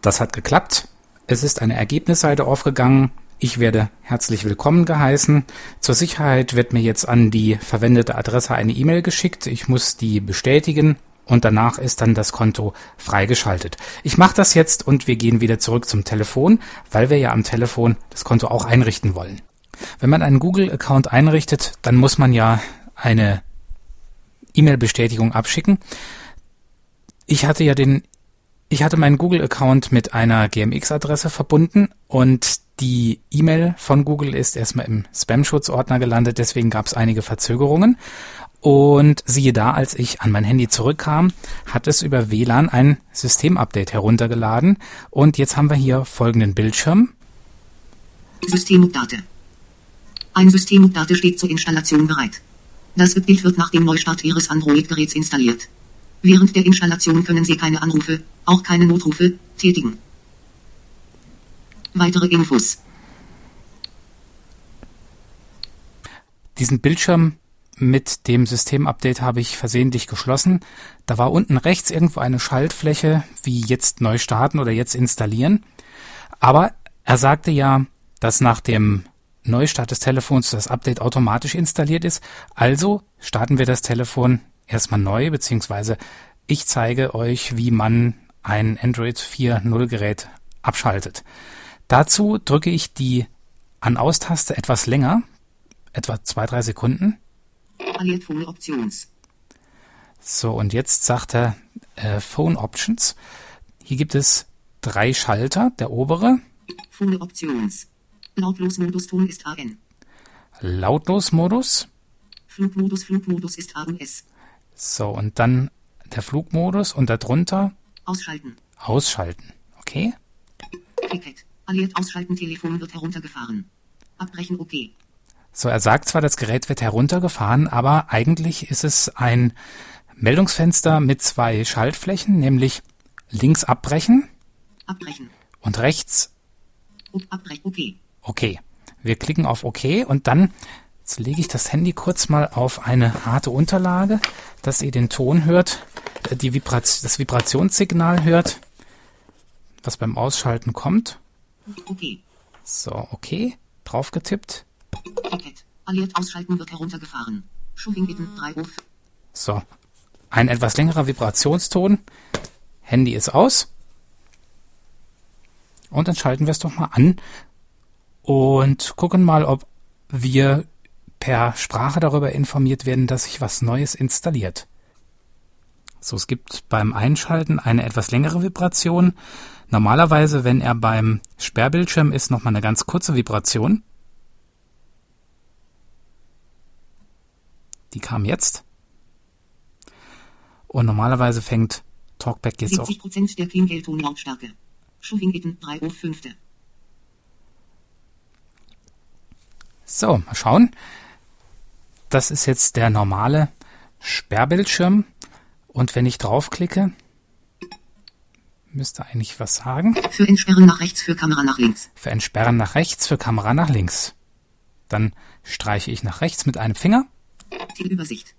Das hat geklappt. Es ist eine Ergebnisseite aufgegangen. Ich werde herzlich willkommen geheißen. Zur Sicherheit wird mir jetzt an die verwendete Adresse eine E-Mail geschickt. Ich muss die bestätigen und danach ist dann das Konto freigeschaltet. Ich mache das jetzt und wir gehen wieder zurück zum Telefon, weil wir ja am Telefon das Konto auch einrichten wollen. Wenn man einen Google-Account einrichtet, dann muss man ja eine E-Mail-Bestätigung abschicken. Ich hatte ja den, ich hatte meinen Google-Account mit einer GMX-Adresse verbunden und die E-Mail von Google ist erstmal im Spam-Schutzordner gelandet, deswegen gab es einige Verzögerungen. Und siehe da, als ich an mein Handy zurückkam, hat es über WLAN ein Systemupdate heruntergeladen. Und jetzt haben wir hier folgenden Bildschirm. Systemupdate. Ein Systemupdate steht zur Installation bereit. Das Bild wird nach dem Neustart Ihres Android-Geräts installiert. Während der Installation können Sie keine Anrufe, auch keine Notrufe, tätigen. Weitere Infos. Diesen Bildschirm mit dem Systemupdate habe ich versehentlich geschlossen. Da war unten rechts irgendwo eine Schaltfläche, wie jetzt neu starten oder jetzt installieren. Aber er sagte ja, dass nach dem Neustart des Telefons das Update automatisch installiert ist. Also starten wir das Telefon erstmal neu, beziehungsweise ich zeige euch, wie man ein Android 4.0 Gerät abschaltet. Dazu drücke ich die An-Aus-Taste etwas länger, etwa zwei, drei Sekunden. Alliert Phone Options. So, und jetzt sagt er äh, Phone Options. Hier gibt es drei Schalter. Der obere, Phone Options. Lautlos-Modus Ton ist AN. Lautlos-Modus. Flugmodus Flugmodus ist A und S. So, und dann der Flugmodus und darunter Ausschalten. ausschalten. Okay? Cricket. Alliert ausschalten Telefon wird heruntergefahren. Abbrechen OK. So, er sagt zwar, das Gerät wird heruntergefahren, aber eigentlich ist es ein Meldungsfenster mit zwei Schaltflächen, nämlich links abbrechen Abbrechen. und rechts Abbrechen OK. OK. Wir klicken auf OK und dann, jetzt lege ich das Handy kurz mal auf eine harte Unterlage, dass ihr den Ton hört, äh, die Vibrat das Vibrationssignal hört, was beim Ausschalten kommt. OK. So, OK. Draufgetippt. Cricket. Alliert ausschalten wird heruntergefahren. Schuwing bitten 3 Uhr. So. Ein etwas längerer Vibrationston. Handy ist aus. Und dann schalten wir es doch mal an und gucken mal, ob wir per Sprache darüber informiert werden, dass sich was Neues installiert. So, es gibt beim Einschalten eine etwas längere Vibration. Normalerweise, wenn er beim Sperrbildschirm ist, nochmal eine ganz kurze Vibration. Die kam jetzt. Und normalerweise fängt Talkback jetzt auch. 70% der Klingeltonlautstärke. Schuvingitten 3 Uhr 5. So, mal schauen. Das ist jetzt der normale Sperrbildschirm. Und wenn ich draufklicke, müsste eigentlich was sagen. Für Entsperren nach rechts, für Kamera nach links. Für Entsperren nach rechts, für Kamera nach links. Dann streiche ich nach rechts mit einem Finger. Die Übersicht.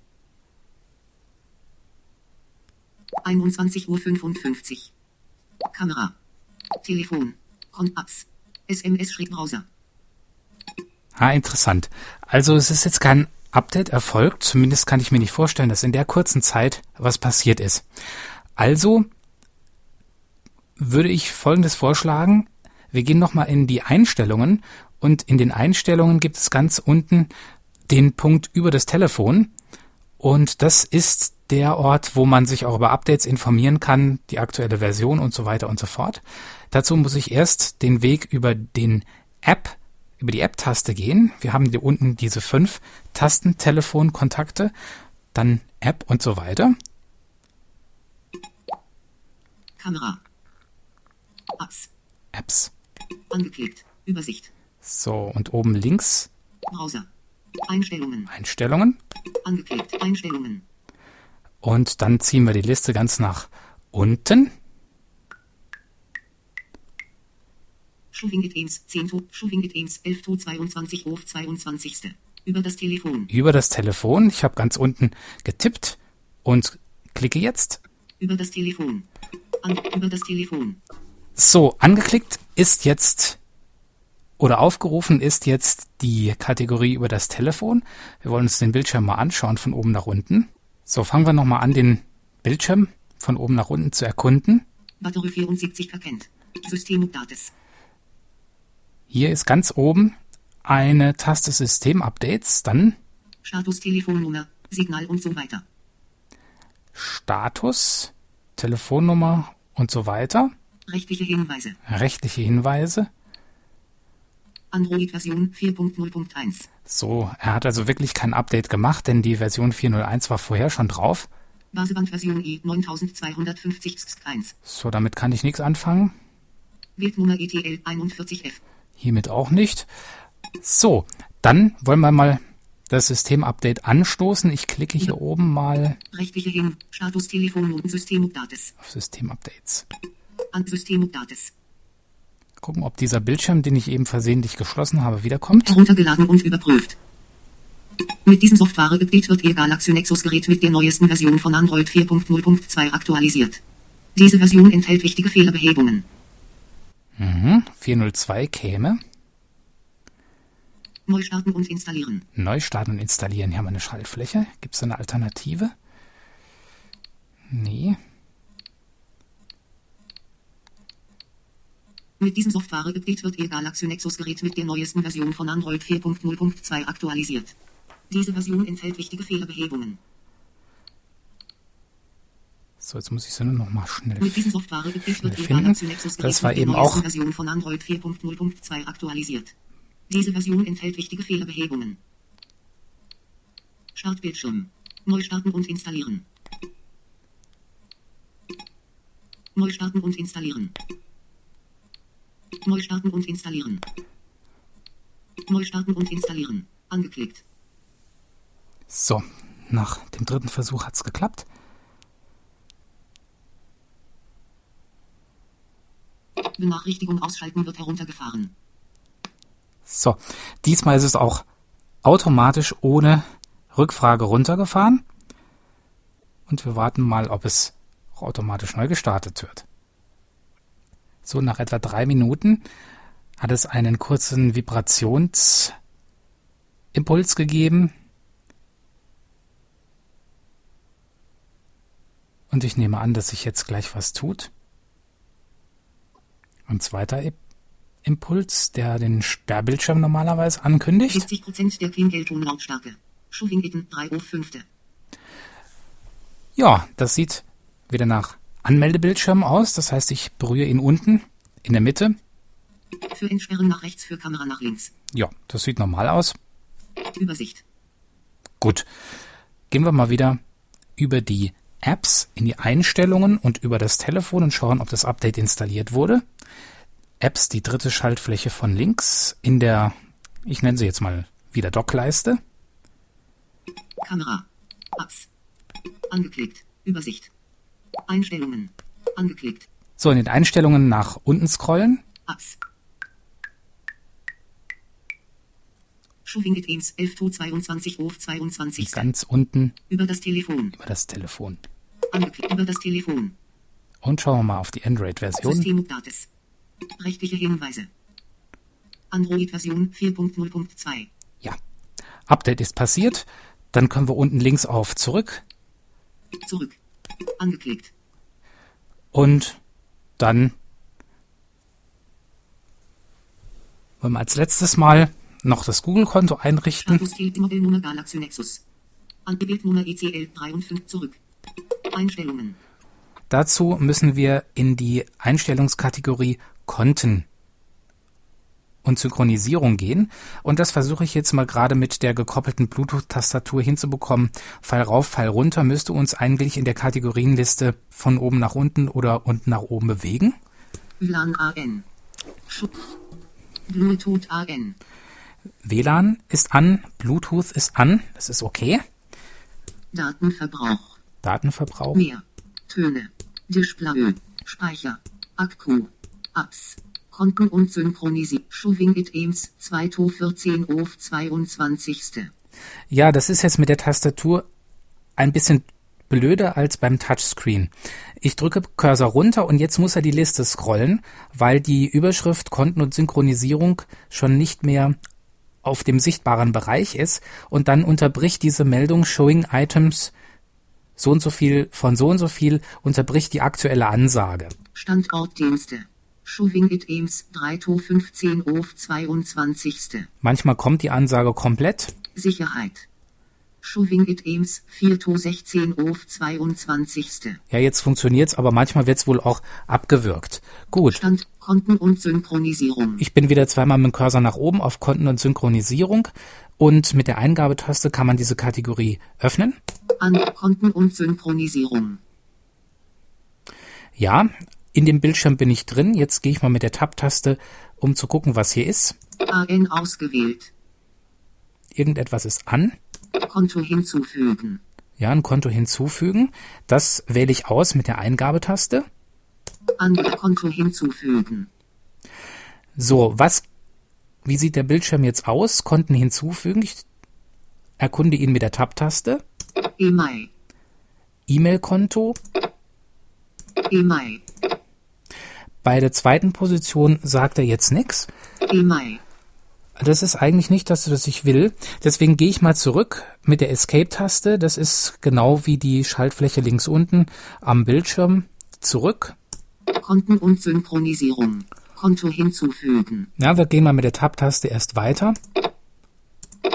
21 Uhr 55. Kamera. Telefon. Kontakts. SMS-Browser. Ah, interessant. Also es ist jetzt kein Update erfolgt. Zumindest kann ich mir nicht vorstellen, dass in der kurzen Zeit was passiert ist. Also würde ich Folgendes vorschlagen. Wir gehen nochmal in die Einstellungen und in den Einstellungen gibt es ganz unten den Punkt über das Telefon und das ist der Ort, wo man sich auch über Updates informieren kann, die aktuelle Version und so weiter und so fort. Dazu muss ich erst den Weg über den App über die App-Taste gehen. Wir haben hier unten diese fünf Tasten, Telefon, Kontakte, dann App und so weiter. Kamera. Apps. Apps. Angeklickt. Übersicht. So, und oben links Browser. Einstellungen. Einstellungen. Angeklickt. Einstellungen. Und dann ziehen wir die Liste ganz nach unten. Schuvingit Ems, 10 To, Schuvingit Ems, 11 To 22 Hof 22. Über das Telefon. Über das Telefon. Ich habe ganz unten getippt und klicke jetzt. Über das Telefon. An, über das Telefon. So, angeklickt ist jetzt oder aufgerufen ist jetzt die Kategorie über das Telefon. Wir wollen uns den Bildschirm mal anschauen von oben nach unten. So, fangen wir nochmal an, den Bildschirm von oben nach unten zu erkunden. Batterie 74 erkennt. System Dates. Hier ist ganz oben eine Taste System-Updates, dann Status, Telefonnummer, Signal und so weiter. Status, Telefonnummer und so weiter, Rechtliche Hinweise. rechtliche Hinweise. Android-Version 4.0.1. So, er hat also wirklich kein Update gemacht, denn die Version 401 war vorher schon drauf. Baseband-Version E 9250-1. So, damit kann ich nichts anfangen. Bildnummer ETL 41F. Hiermit auch nicht. So, dann wollen wir mal das System-Update anstoßen. Ich klicke hier oben mal Rechtliche Hin. Status, Telefonnummer, System Dates. auf System-Updates. An System Dates. Gucken, ob dieser Bildschirm, den ich eben versehentlich geschlossen habe, wiederkommt. Heruntergeladen und überprüft. Mit diesem Software-Update wird Ihr Galaxy Nexus Gerät mit der neuesten Version von Android 4.0.2 aktualisiert. Diese Version enthält wichtige Fehlerbehebungen. Mhm, 402 käme. Neu starten und installieren. Neu starten und installieren. Hier haben wir eine Schaltfläche. Gibt es eine Alternative? Nee. Mit diesem Software-Update wird Ihr Galaxy Nexus Gerät mit der neuesten Version von Android 4.0.2 aktualisiert. Diese Version enthält wichtige Fehlerbehebungen. So, jetzt muss ich sie nur noch mal schnell Mit diesem Software-Update wird Schnell Ihr finden. Galaxy Nexus Gerät Das war mit der eben neuesten auch- Version von Android 4.0.2 aktualisiert. Diese Version enthält wichtige Fehlerbehebungen. Startbildschirm. Neu starten und installieren. Neu starten und installieren. Neu starten und installieren. Neu starten und installieren. Angeklickt. So, nach dem dritten Versuch hat's geklappt. Benachrichtigung ausschalten wird heruntergefahren. So, diesmal ist es auch automatisch ohne Rückfrage runtergefahren. Und wir warten mal, ob es auch automatisch neu gestartet wird. So, nach etwa drei Minuten hat es einen kurzen Vibrationsimpuls gegeben. Und ich nehme an, dass sich jetzt gleich was tut. Und zweiter Impuls, der den Sperrbildschirm normalerweise ankündigt. 70% der 3 Uhr 5. Ja, das sieht wieder nach Anmeldebildschirm aus. Das heißt, ich berühre ihn unten in der Mitte. Für Entsperren nach rechts, für Kamera nach links. Ja, das sieht normal aus. Übersicht. Gut. Gehen wir mal wieder über die Apps in die Einstellungen und über das Telefon und schauen, ob das Update installiert wurde. Apps, die dritte Schaltfläche von links in der, ich nenne sie jetzt mal wieder Dockleiste. Kamera. Apps. Angeklickt. Übersicht. Einstellungen. Angeklickt. So, in den Einstellungen nach unten scrollen. Apps. Schuvingit Ems 11 to 22 Ruf 22. Ganz unten Über das Telefon. über das Telefon. Angeklickt. Über das Telefon. Und schauen wir mal auf die Android-Version. Systemupdates. Rechtliche Hinweise. Android-Version 4.0.2. Ja. Update ist passiert. Dann können wir unten links auf zurück Zurück. Angeklickt. und dann wollen wir als letztes Mal noch das Google-Konto einrichten. Modellnummer Galaxy Nexus. Angebildnummer ECL 3 und 5 zurück. Einstellungen. Dazu müssen wir in die Einstellungskategorie Konten und Synchronisierung gehen. Und das versuche ich jetzt mal gerade mit der gekoppelten Bluetooth-Tastatur hinzubekommen. Fall rauf, Fall runter müsste uns eigentlich in der Kategorienliste von oben nach unten oder unten nach oben bewegen. WLAN AN. Bluetooth AN. WLAN ist an, Bluetooth ist an, das ist okay. Datenverbrauch. Datenverbrauch. Mehr. Töne. Display. Speicher. Akku. Apps. Konten und Synchronisieren. Schuving it Ems 2014 auf 22. Ja, das ist jetzt mit der Tastatur ein bisschen blöder als beim Touchscreen. Ich drücke Cursor runter und jetzt muss er die Liste scrollen, weil die Überschrift Konten und Synchronisierung schon nicht mehr auf dem sichtbaren Bereich ist und dann unterbricht diese Meldung Showing Items so und so viel von so und so viel unterbricht die aktuelle Ansage. Standortdienste. Schuving it Ems 3 to 15 auf 22. Manchmal kommt die Ansage komplett. Sicherheit. Schuving it Ems 4 to 16 auf 22. Ja, jetzt funktioniert's, aber manchmal wird's wohl auch abgewürgt. Gut. Stand, Konten und Synchronisierung. Ich bin wieder zweimal mit dem Cursor nach oben auf Konten und Synchronisierung und mit der Eingabetaste kann man diese Kategorie öffnen. An Konten und Synchronisierung. Ja, in dem Bildschirm bin ich drin. Jetzt gehe ich mal mit der Tab-Taste, um zu gucken, was hier ist. AN ausgewählt. Irgendetwas ist an. Konto hinzufügen. Ja, ein Konto hinzufügen. Das wähle ich aus mit der Eingabetaste. An Konto hinzufügen. So, was, wie sieht der Bildschirm jetzt aus? Konten hinzufügen. Ich erkunde ihn mit der Tab-Taste. E-Mail. E-Mail-Konto. E-Mail. Bei der zweiten Position sagt er jetzt nichts. Das ist eigentlich nicht das, was ich will. Deswegen gehe ich mal zurück mit der Escape-Taste. Das ist genau wie die Schaltfläche links unten am Bildschirm. Zurück. Konten und Synchronisierung. Konto hinzufügen. Ja, wir gehen mal mit der Tab-Taste erst weiter.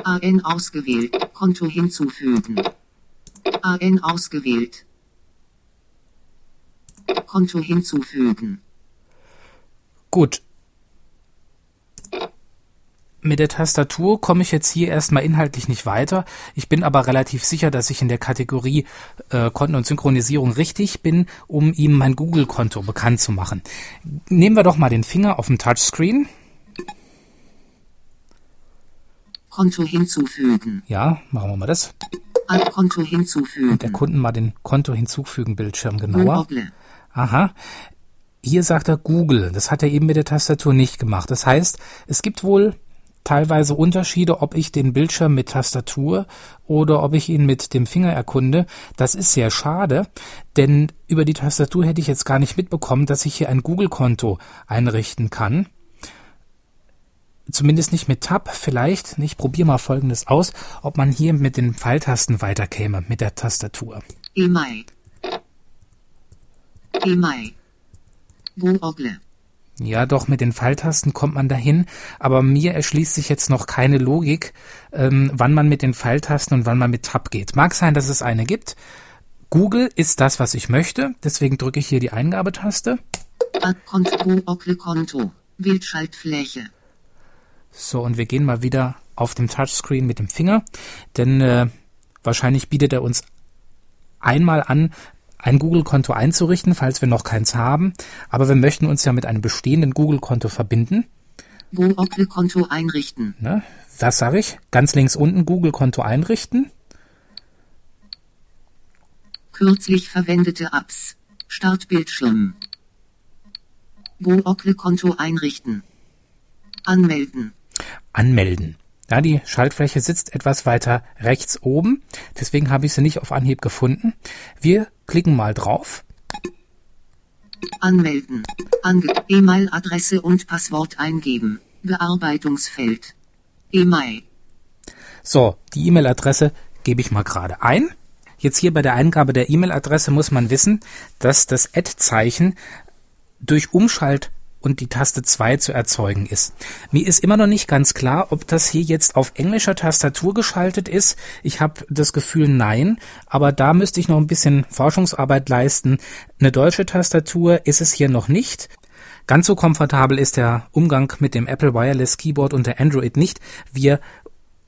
AN ausgewählt. Konto hinzufügen. AN ausgewählt. Konto hinzufügen. Gut. Mit der Tastatur komme ich jetzt hier erstmal inhaltlich nicht weiter. Ich bin aber relativ sicher, dass ich in der Kategorie äh, Konten und Synchronisierung richtig bin, um ihm mein Google-Konto bekannt zu machen. Nehmen wir doch mal den Finger auf dem Touchscreen. Konto hinzufügen. Ja, machen wir mal das. An Konto hinzufügen. Und erkunden mal den Konto hinzufügen Bildschirm genauer. Aha. Hier sagt er Google. Das hat er eben mit der Tastatur nicht gemacht. Das heißt, es gibt wohl teilweise Unterschiede, ob ich den Bildschirm mit Tastatur oder ob ich ihn mit dem Finger erkunde. Das ist sehr schade, denn über die Tastatur hätte ich jetzt gar nicht mitbekommen, dass ich hier ein Google-Konto einrichten kann. Zumindest nicht mit Tab, vielleicht. Ich probiere mal Folgendes aus, ob man hier mit den Pfeiltasten weiterkäme, mit der Tastatur. E-Mail. E-Mail. Google. Ja, doch, mit den Pfeiltasten kommt man dahin, aber mir erschließt sich jetzt noch keine Logik, ähm, wann man mit den Pfeiltasten und wann man mit Tab geht. Mag sein, dass es eine gibt. Google ist das, was ich möchte, deswegen drücke ich hier die Eingabetaste. Bildschaltfläche. So, und wir gehen mal wieder auf dem Touchscreen mit dem Finger, denn äh, wahrscheinlich bietet er uns einmal an, ein Google-Konto einzurichten, falls wir noch keins haben. Aber wir möchten uns ja mit einem bestehenden Google-Konto verbinden. Google-Konto einrichten. Ne? Was sage ich? Ganz links unten Google-Konto einrichten. Kürzlich verwendete Apps. Startbildschirm. Google-Konto einrichten. Anmelden. Anmelden. Ja, die Schaltfläche sitzt etwas weiter rechts oben. Deswegen habe ich sie nicht auf Anhieb gefunden. Wir klicken mal drauf. Anmelden. Ange E-Mail-Adresse und Passwort eingeben. Bearbeitungsfeld. E-Mail. So, die E-Mail-Adresse gebe ich mal gerade ein. Jetzt hier bei der Eingabe der E-Mail-Adresse muss man wissen, dass das Ad-Zeichen durch Umschalt und die Taste 2 zu erzeugen ist. Mir ist immer noch nicht ganz klar, ob das hier jetzt auf englischer Tastatur geschaltet ist. Ich habe das Gefühl, nein, aber da müsste ich noch ein bisschen Forschungsarbeit leisten. Eine deutsche Tastatur ist es hier noch nicht. Ganz so komfortabel ist der Umgang mit dem Apple Wireless Keyboard unter Android nicht. Wir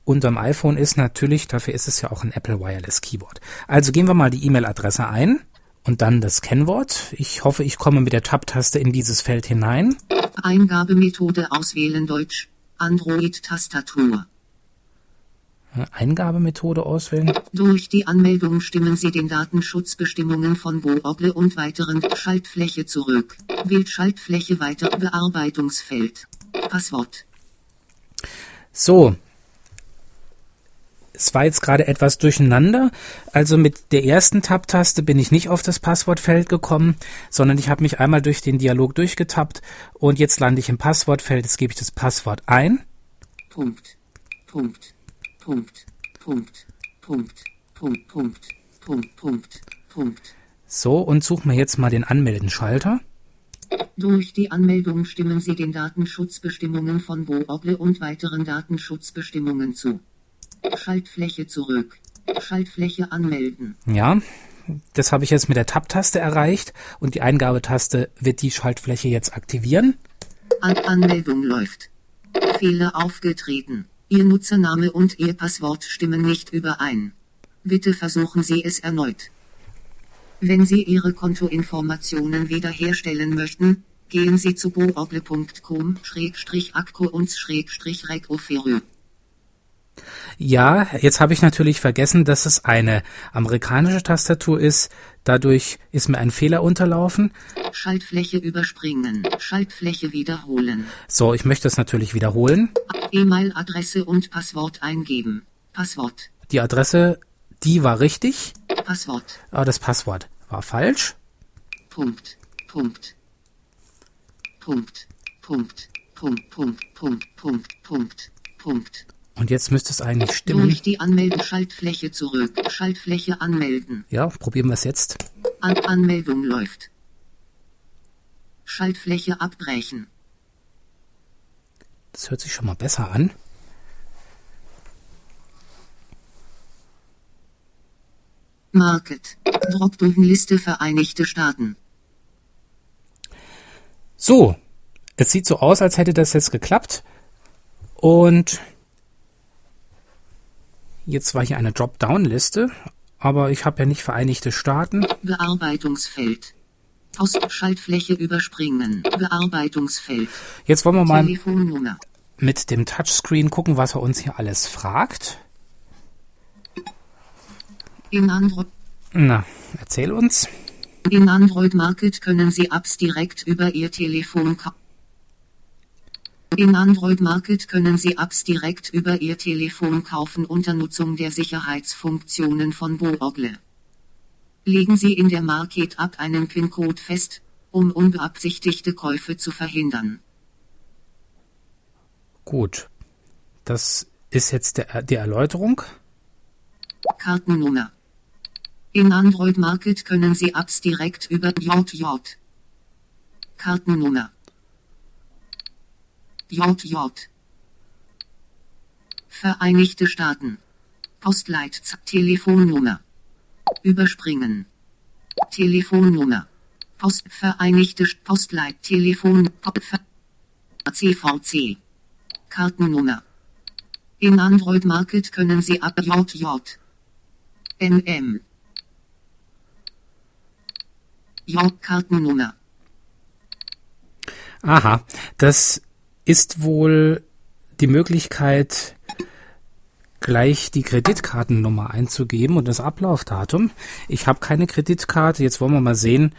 unterm iPhone ist natürlich, dafür ist es ja auch ein Apple Wireless Keyboard. Also gehen wir mal die E-Mail-Adresse ein und dann das Kennwort. Ich hoffe, ich komme mit der Tab-Taste in dieses Feld hinein. Eingabemethode auswählen Deutsch. Android-Tastatur. Eingabemethode auswählen. Durch die Anmeldung stimmen Sie den Datenschutzbestimmungen von Google und weiteren Schaltfläche zurück. Wählt Schaltfläche weiter Bearbeitungsfeld. Passwort. So, es war jetzt gerade etwas durcheinander. Also mit der ersten Tab-Taste bin ich nicht auf das Passwortfeld gekommen, sondern ich habe mich einmal durch den Dialog durchgetappt und jetzt lande ich im Passwortfeld. Jetzt gebe ich das Passwort ein. Punkt. Punkt. Punkt. Punkt. Punkt. Punkt. Punkt. Punkt. Punkt. Punkt. So, und suchen wir jetzt mal den Anmelden-Schalter. Durch die Anmeldung stimmen Sie den Datenschutzbestimmungen von Google und weiteren Datenschutzbestimmungen zu. Schaltfläche zurück. Schaltfläche anmelden. Ja, das habe ich jetzt mit der Tab-Taste erreicht und die Eingabetaste wird die Schaltfläche jetzt aktivieren. An Anmeldung läuft. Fehler aufgetreten. Ihr Nutzername und Ihr Passwort stimmen nicht überein. Bitte versuchen Sie es erneut. Wenn Sie Ihre Kontoinformationen wiederherstellen möchten, gehen Sie zu google.com-akko und-rekoferö. Ja, jetzt habe ich natürlich vergessen, dass es eine amerikanische Tastatur ist. Dadurch ist mir ein Fehler unterlaufen. Schaltfläche überspringen, Schaltfläche wiederholen. So, ich möchte es natürlich wiederholen. E-Mail-Adresse und Passwort eingeben. Passwort. Die Adresse, die war richtig. Passwort. Aber das Passwort war falsch. Punkt, Punkt. Punkt, Punkt, Punkt, Punkt, Punkt, Punkt, Punkt, Punkt. Und jetzt müsste es eigentlich stimmen. Durch die Anmelden-Schaltfläche zurück. Schaltfläche anmelden. Ja, probieren wir es jetzt. An Anmeldung läuft. Schaltfläche abbrechen. Das hört sich schon mal besser an. Market. Dropdown-Liste Vereinigte Staaten. So, es sieht so aus, als hätte das jetzt geklappt. Und Jetzt war hier eine Dropdown-Liste, aber ich habe ja nicht Vereinigte Staaten. Bearbeitungsfeld. Schaltfläche überspringen. Bearbeitungsfeld. Jetzt wollen wir mal Telefonnummer. mit dem Touchscreen gucken, was er uns hier alles fragt. In Android. Na, erzähl uns. In Android Market können Sie Apps direkt über Ihr Telefon kaufen. In Android Market können Sie Apps direkt über Ihr Telefon kaufen unter Nutzung der Sicherheitsfunktionen von Google. Legen Sie in der Market App einen PIN-Code fest, um unbeabsichtigte Käufe zu verhindern. Gut. Das ist jetzt der, die Erläuterung. Kartennummer. In Android Market können Sie Apps direkt über JJ. Kartennummer. JJ. Vereinigte Staaten. Postleitzahl. Telefonnummer. Überspringen. Telefonnummer. Post Vereinigte St- Postleit Telefon CVC. Kartennummer. Im Android Market können Sie ab JJ. MM. J Kartennummer. Aha, das ist wohl die Möglichkeit, gleich die Kreditkartennummer einzugeben und das Ablaufdatum. Ich habe keine Kreditkarte. Jetzt wollen wir mal sehen,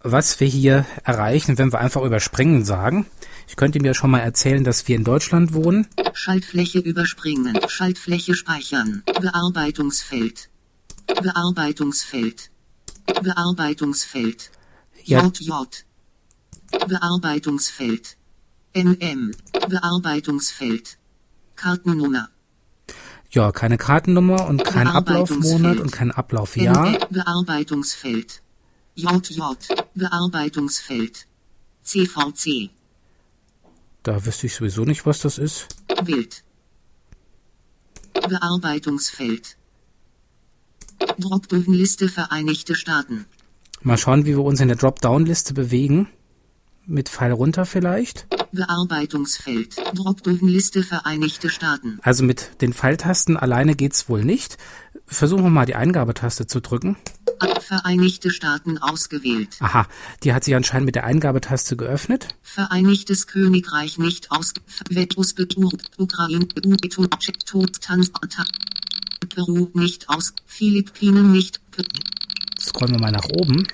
was wir hier erreichen, wenn wir einfach überspringen sagen. Ich könnte mir schon mal erzählen, dass wir in Deutschland wohnen. Schaltfläche überspringen. Schaltfläche speichern. Bearbeitungsfeld. Bearbeitungsfeld. Bearbeitungsfeld. Ja, JJ. Bearbeitungsfeld. MM. Bearbeitungsfeld. Kartennummer. ja keine Kartennummer und kein Ablaufmonat und kein Ablaufjahr. Bearbeitungsfeld. JJ. Bearbeitungsfeld. CVC. Da wüsste ich sowieso nicht, was das ist. Bild. Bearbeitungsfeld. Dropdown-Liste Vereinigte Staaten. Mal schauen, wie wir uns in der Dropdown-Liste bewegen. Mit Pfeil runter vielleicht. Bearbeitungsfeld. Dropdown-Liste Vereinigte Staaten. Also mit den Pfeiltasten alleine geht's wohl nicht. Versuchen wir mal die Eingabetaste zu drücken. Vereinigte Staaten ausgewählt. Aha, die hat sich anscheinend mit der Eingabetaste geöffnet. Vereinigtes Königreich nicht aus. Vetus Ukraine Peru nicht aus. Philippinen nicht. Scrollen wir mal nach oben.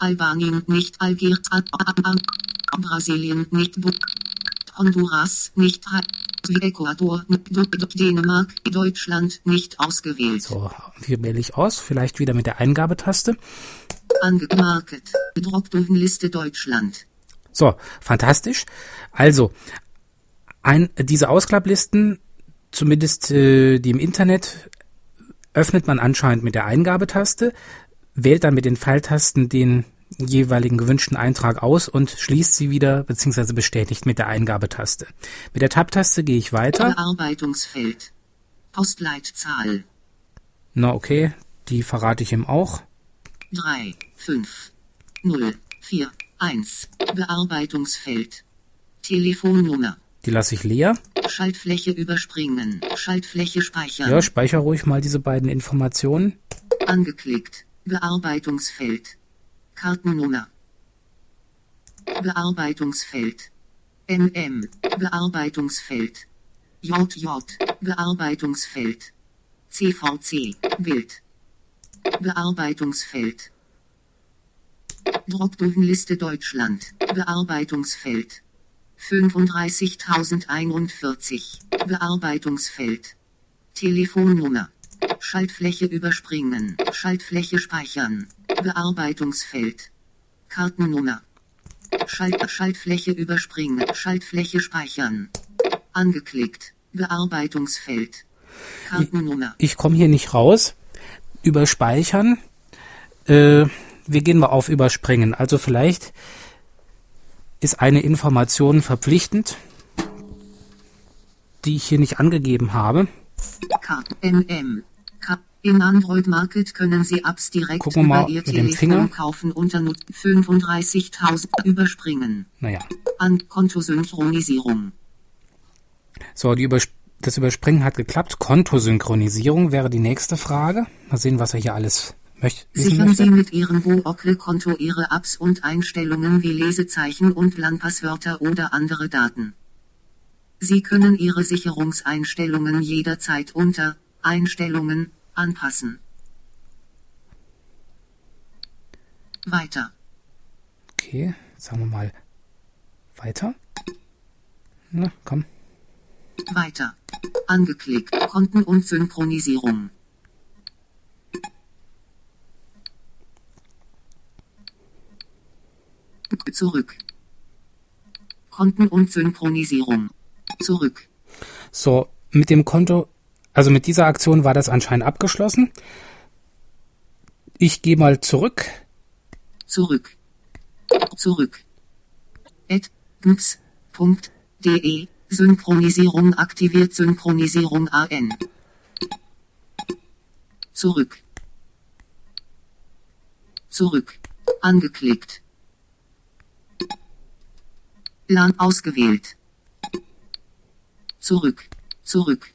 Albanien nicht. Algier. Al- Al- Al- Brasilien nicht. Honduras nicht. Ecuador, Dänemark, Deutschland nicht ausgewählt. So, wie wähle ich aus? Vielleicht wieder mit der Eingabetaste. Angemarket. Dropdown-Liste Deutschland. So, fantastisch. Also, ein, diese Ausklapplisten, zumindest äh, die im Internet, öffnet man anscheinend mit der Eingabetaste, wählt dann mit den Pfeiltasten den jeweiligen gewünschten Eintrag aus und schließt sie wieder bzw. bestätigt mit der Eingabetaste. Mit der Tab-Taste gehe ich weiter. Bearbeitungsfeld. Postleitzahl. Na okay, die verrate ich ihm auch. 3, 5, 0, 4, 1. Bearbeitungsfeld. Telefonnummer. Die lasse ich leer. Schaltfläche überspringen. Schaltfläche speichern. Ja, speicher ruhig mal diese beiden Informationen. Angeklickt. Bearbeitungsfeld. Kartennummer. Bearbeitungsfeld. MM. Bearbeitungsfeld. JJ. Bearbeitungsfeld. CVC. Bild. Bearbeitungsfeld. Dropdown-Liste Deutschland. Bearbeitungsfeld. 35.041. Bearbeitungsfeld. Telefonnummer. Schaltfläche überspringen. Schaltfläche speichern. Bearbeitungsfeld. Kartennummer. Schalt Schaltfläche überspringen. Schaltfläche speichern. Angeklickt. Bearbeitungsfeld. Kartennummer. Ich komme hier nicht raus. Überspeichern. Äh, wir gehen mal auf Überspringen. Also vielleicht ist eine Information verpflichtend, die ich hier nicht angegeben habe. Kart MM. Ka Im Android Market können Sie Apps direkt Gucken wir mal über Ihr mit dem Telefon Finger. kaufen unter Nut 35.000 überspringen. Naja. An Kontosynchronisierung. So, Übersp das Überspringen hat geklappt. Kontosynchronisierung wäre die nächste Frage. Mal sehen, was er hier alles möcht wissen Sichern Sie möchte. mit Ihrem Google-Konto Ihre Apps und Einstellungen wie Lesezeichen und LAN-Passwörter oder andere Daten. Sie können Ihre Sicherungseinstellungen jederzeit unter Einstellungen anpassen. Weiter. Okay, sagen wir mal weiter. Na, komm. Weiter. Angeklickt. Konten und Synchronisierung. Zurück. Konten und Synchronisierung. Zurück. So, mit dem Konto, also mit dieser Aktion war das anscheinend abgeschlossen. Ich gehe mal zurück. Zurück. Zurück. Ed. Ms. Punkt. De. Synchronisierung aktiviert Synchronisierung AN. Zurück. Zurück. Angeklickt. LAN ausgewählt. Zurück. Zurück.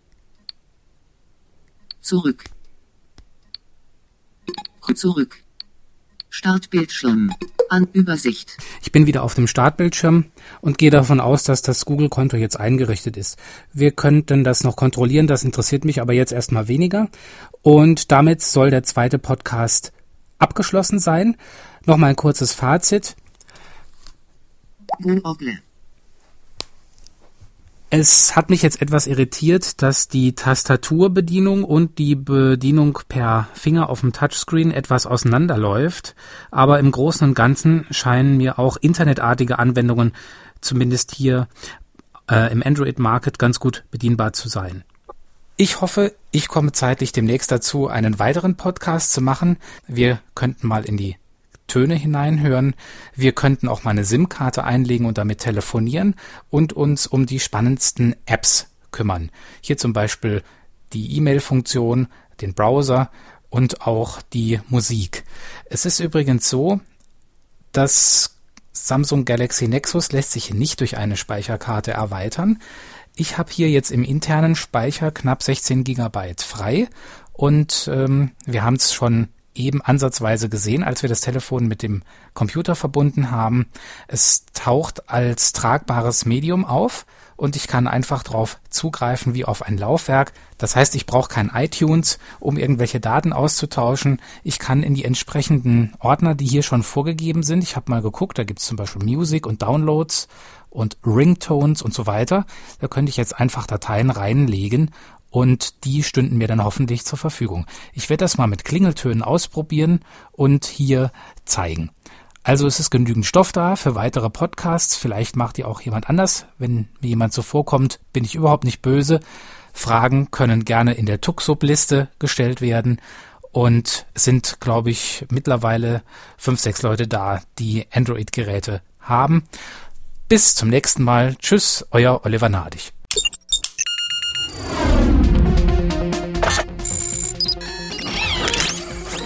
Zurück. Zurück. Startbildschirm. An Übersicht. Ich bin wieder auf dem Startbildschirm und gehe davon aus, dass das Google-Konto jetzt eingerichtet ist. Wir könnten das noch kontrollieren, das interessiert mich aber jetzt erstmal weniger. Und damit soll der zweite Podcast abgeschlossen sein. Nochmal ein kurzes Fazit. Google. Es hat mich jetzt etwas irritiert, dass die Tastaturbedienung und die Bedienung per Finger auf dem Touchscreen etwas auseinanderläuft, aber im Großen und Ganzen scheinen mir auch internetartige Anwendungen zumindest hier äh, im Android Market ganz gut bedienbar zu sein. Ich hoffe, ich komme zeitlich demnächst dazu, einen weiteren Podcast zu machen. Wir könnten mal in die Töne hineinhören. Wir könnten auch mal eine SIM-Karte einlegen und damit telefonieren und uns um die spannendsten Apps kümmern. Hier zum Beispiel die E-Mail-Funktion, den Browser und auch die Musik. Es ist übrigens so, dass Samsung Galaxy Nexus lässt sich nicht durch eine Speicherkarte erweitern. Ich habe hier jetzt im internen Speicher knapp 16 Gigabyte frei und ähm, wir haben es schon eben ansatzweise gesehen, als wir das Telefon mit dem Computer verbunden haben. Es taucht als tragbares Medium auf und ich kann einfach darauf zugreifen wie auf ein Laufwerk. Das heißt, ich brauche kein iTunes, um irgendwelche Daten auszutauschen. Ich kann in die entsprechenden Ordner, die hier schon vorgegeben sind, ich habe mal geguckt, da gibt es zum Beispiel Music und Downloads und Ringtones und so weiter. Da könnte ich jetzt einfach Dateien reinlegen und die stünden mir dann hoffentlich zur Verfügung. Ich werde das mal mit Klingeltönen ausprobieren und hier zeigen. Also es ist genügend Stoff da für weitere Podcasts. Vielleicht macht ihr auch jemand anders. Wenn mir jemand so vorkommt, bin ich überhaupt nicht böse. Fragen können gerne in der Tuxub-Liste gestellt werden. Und es sind, glaube ich, mittlerweile fünf, sechs Leute da, die Android-Geräte haben. Bis zum nächsten Mal. Tschüss, euer Oliver Nadig.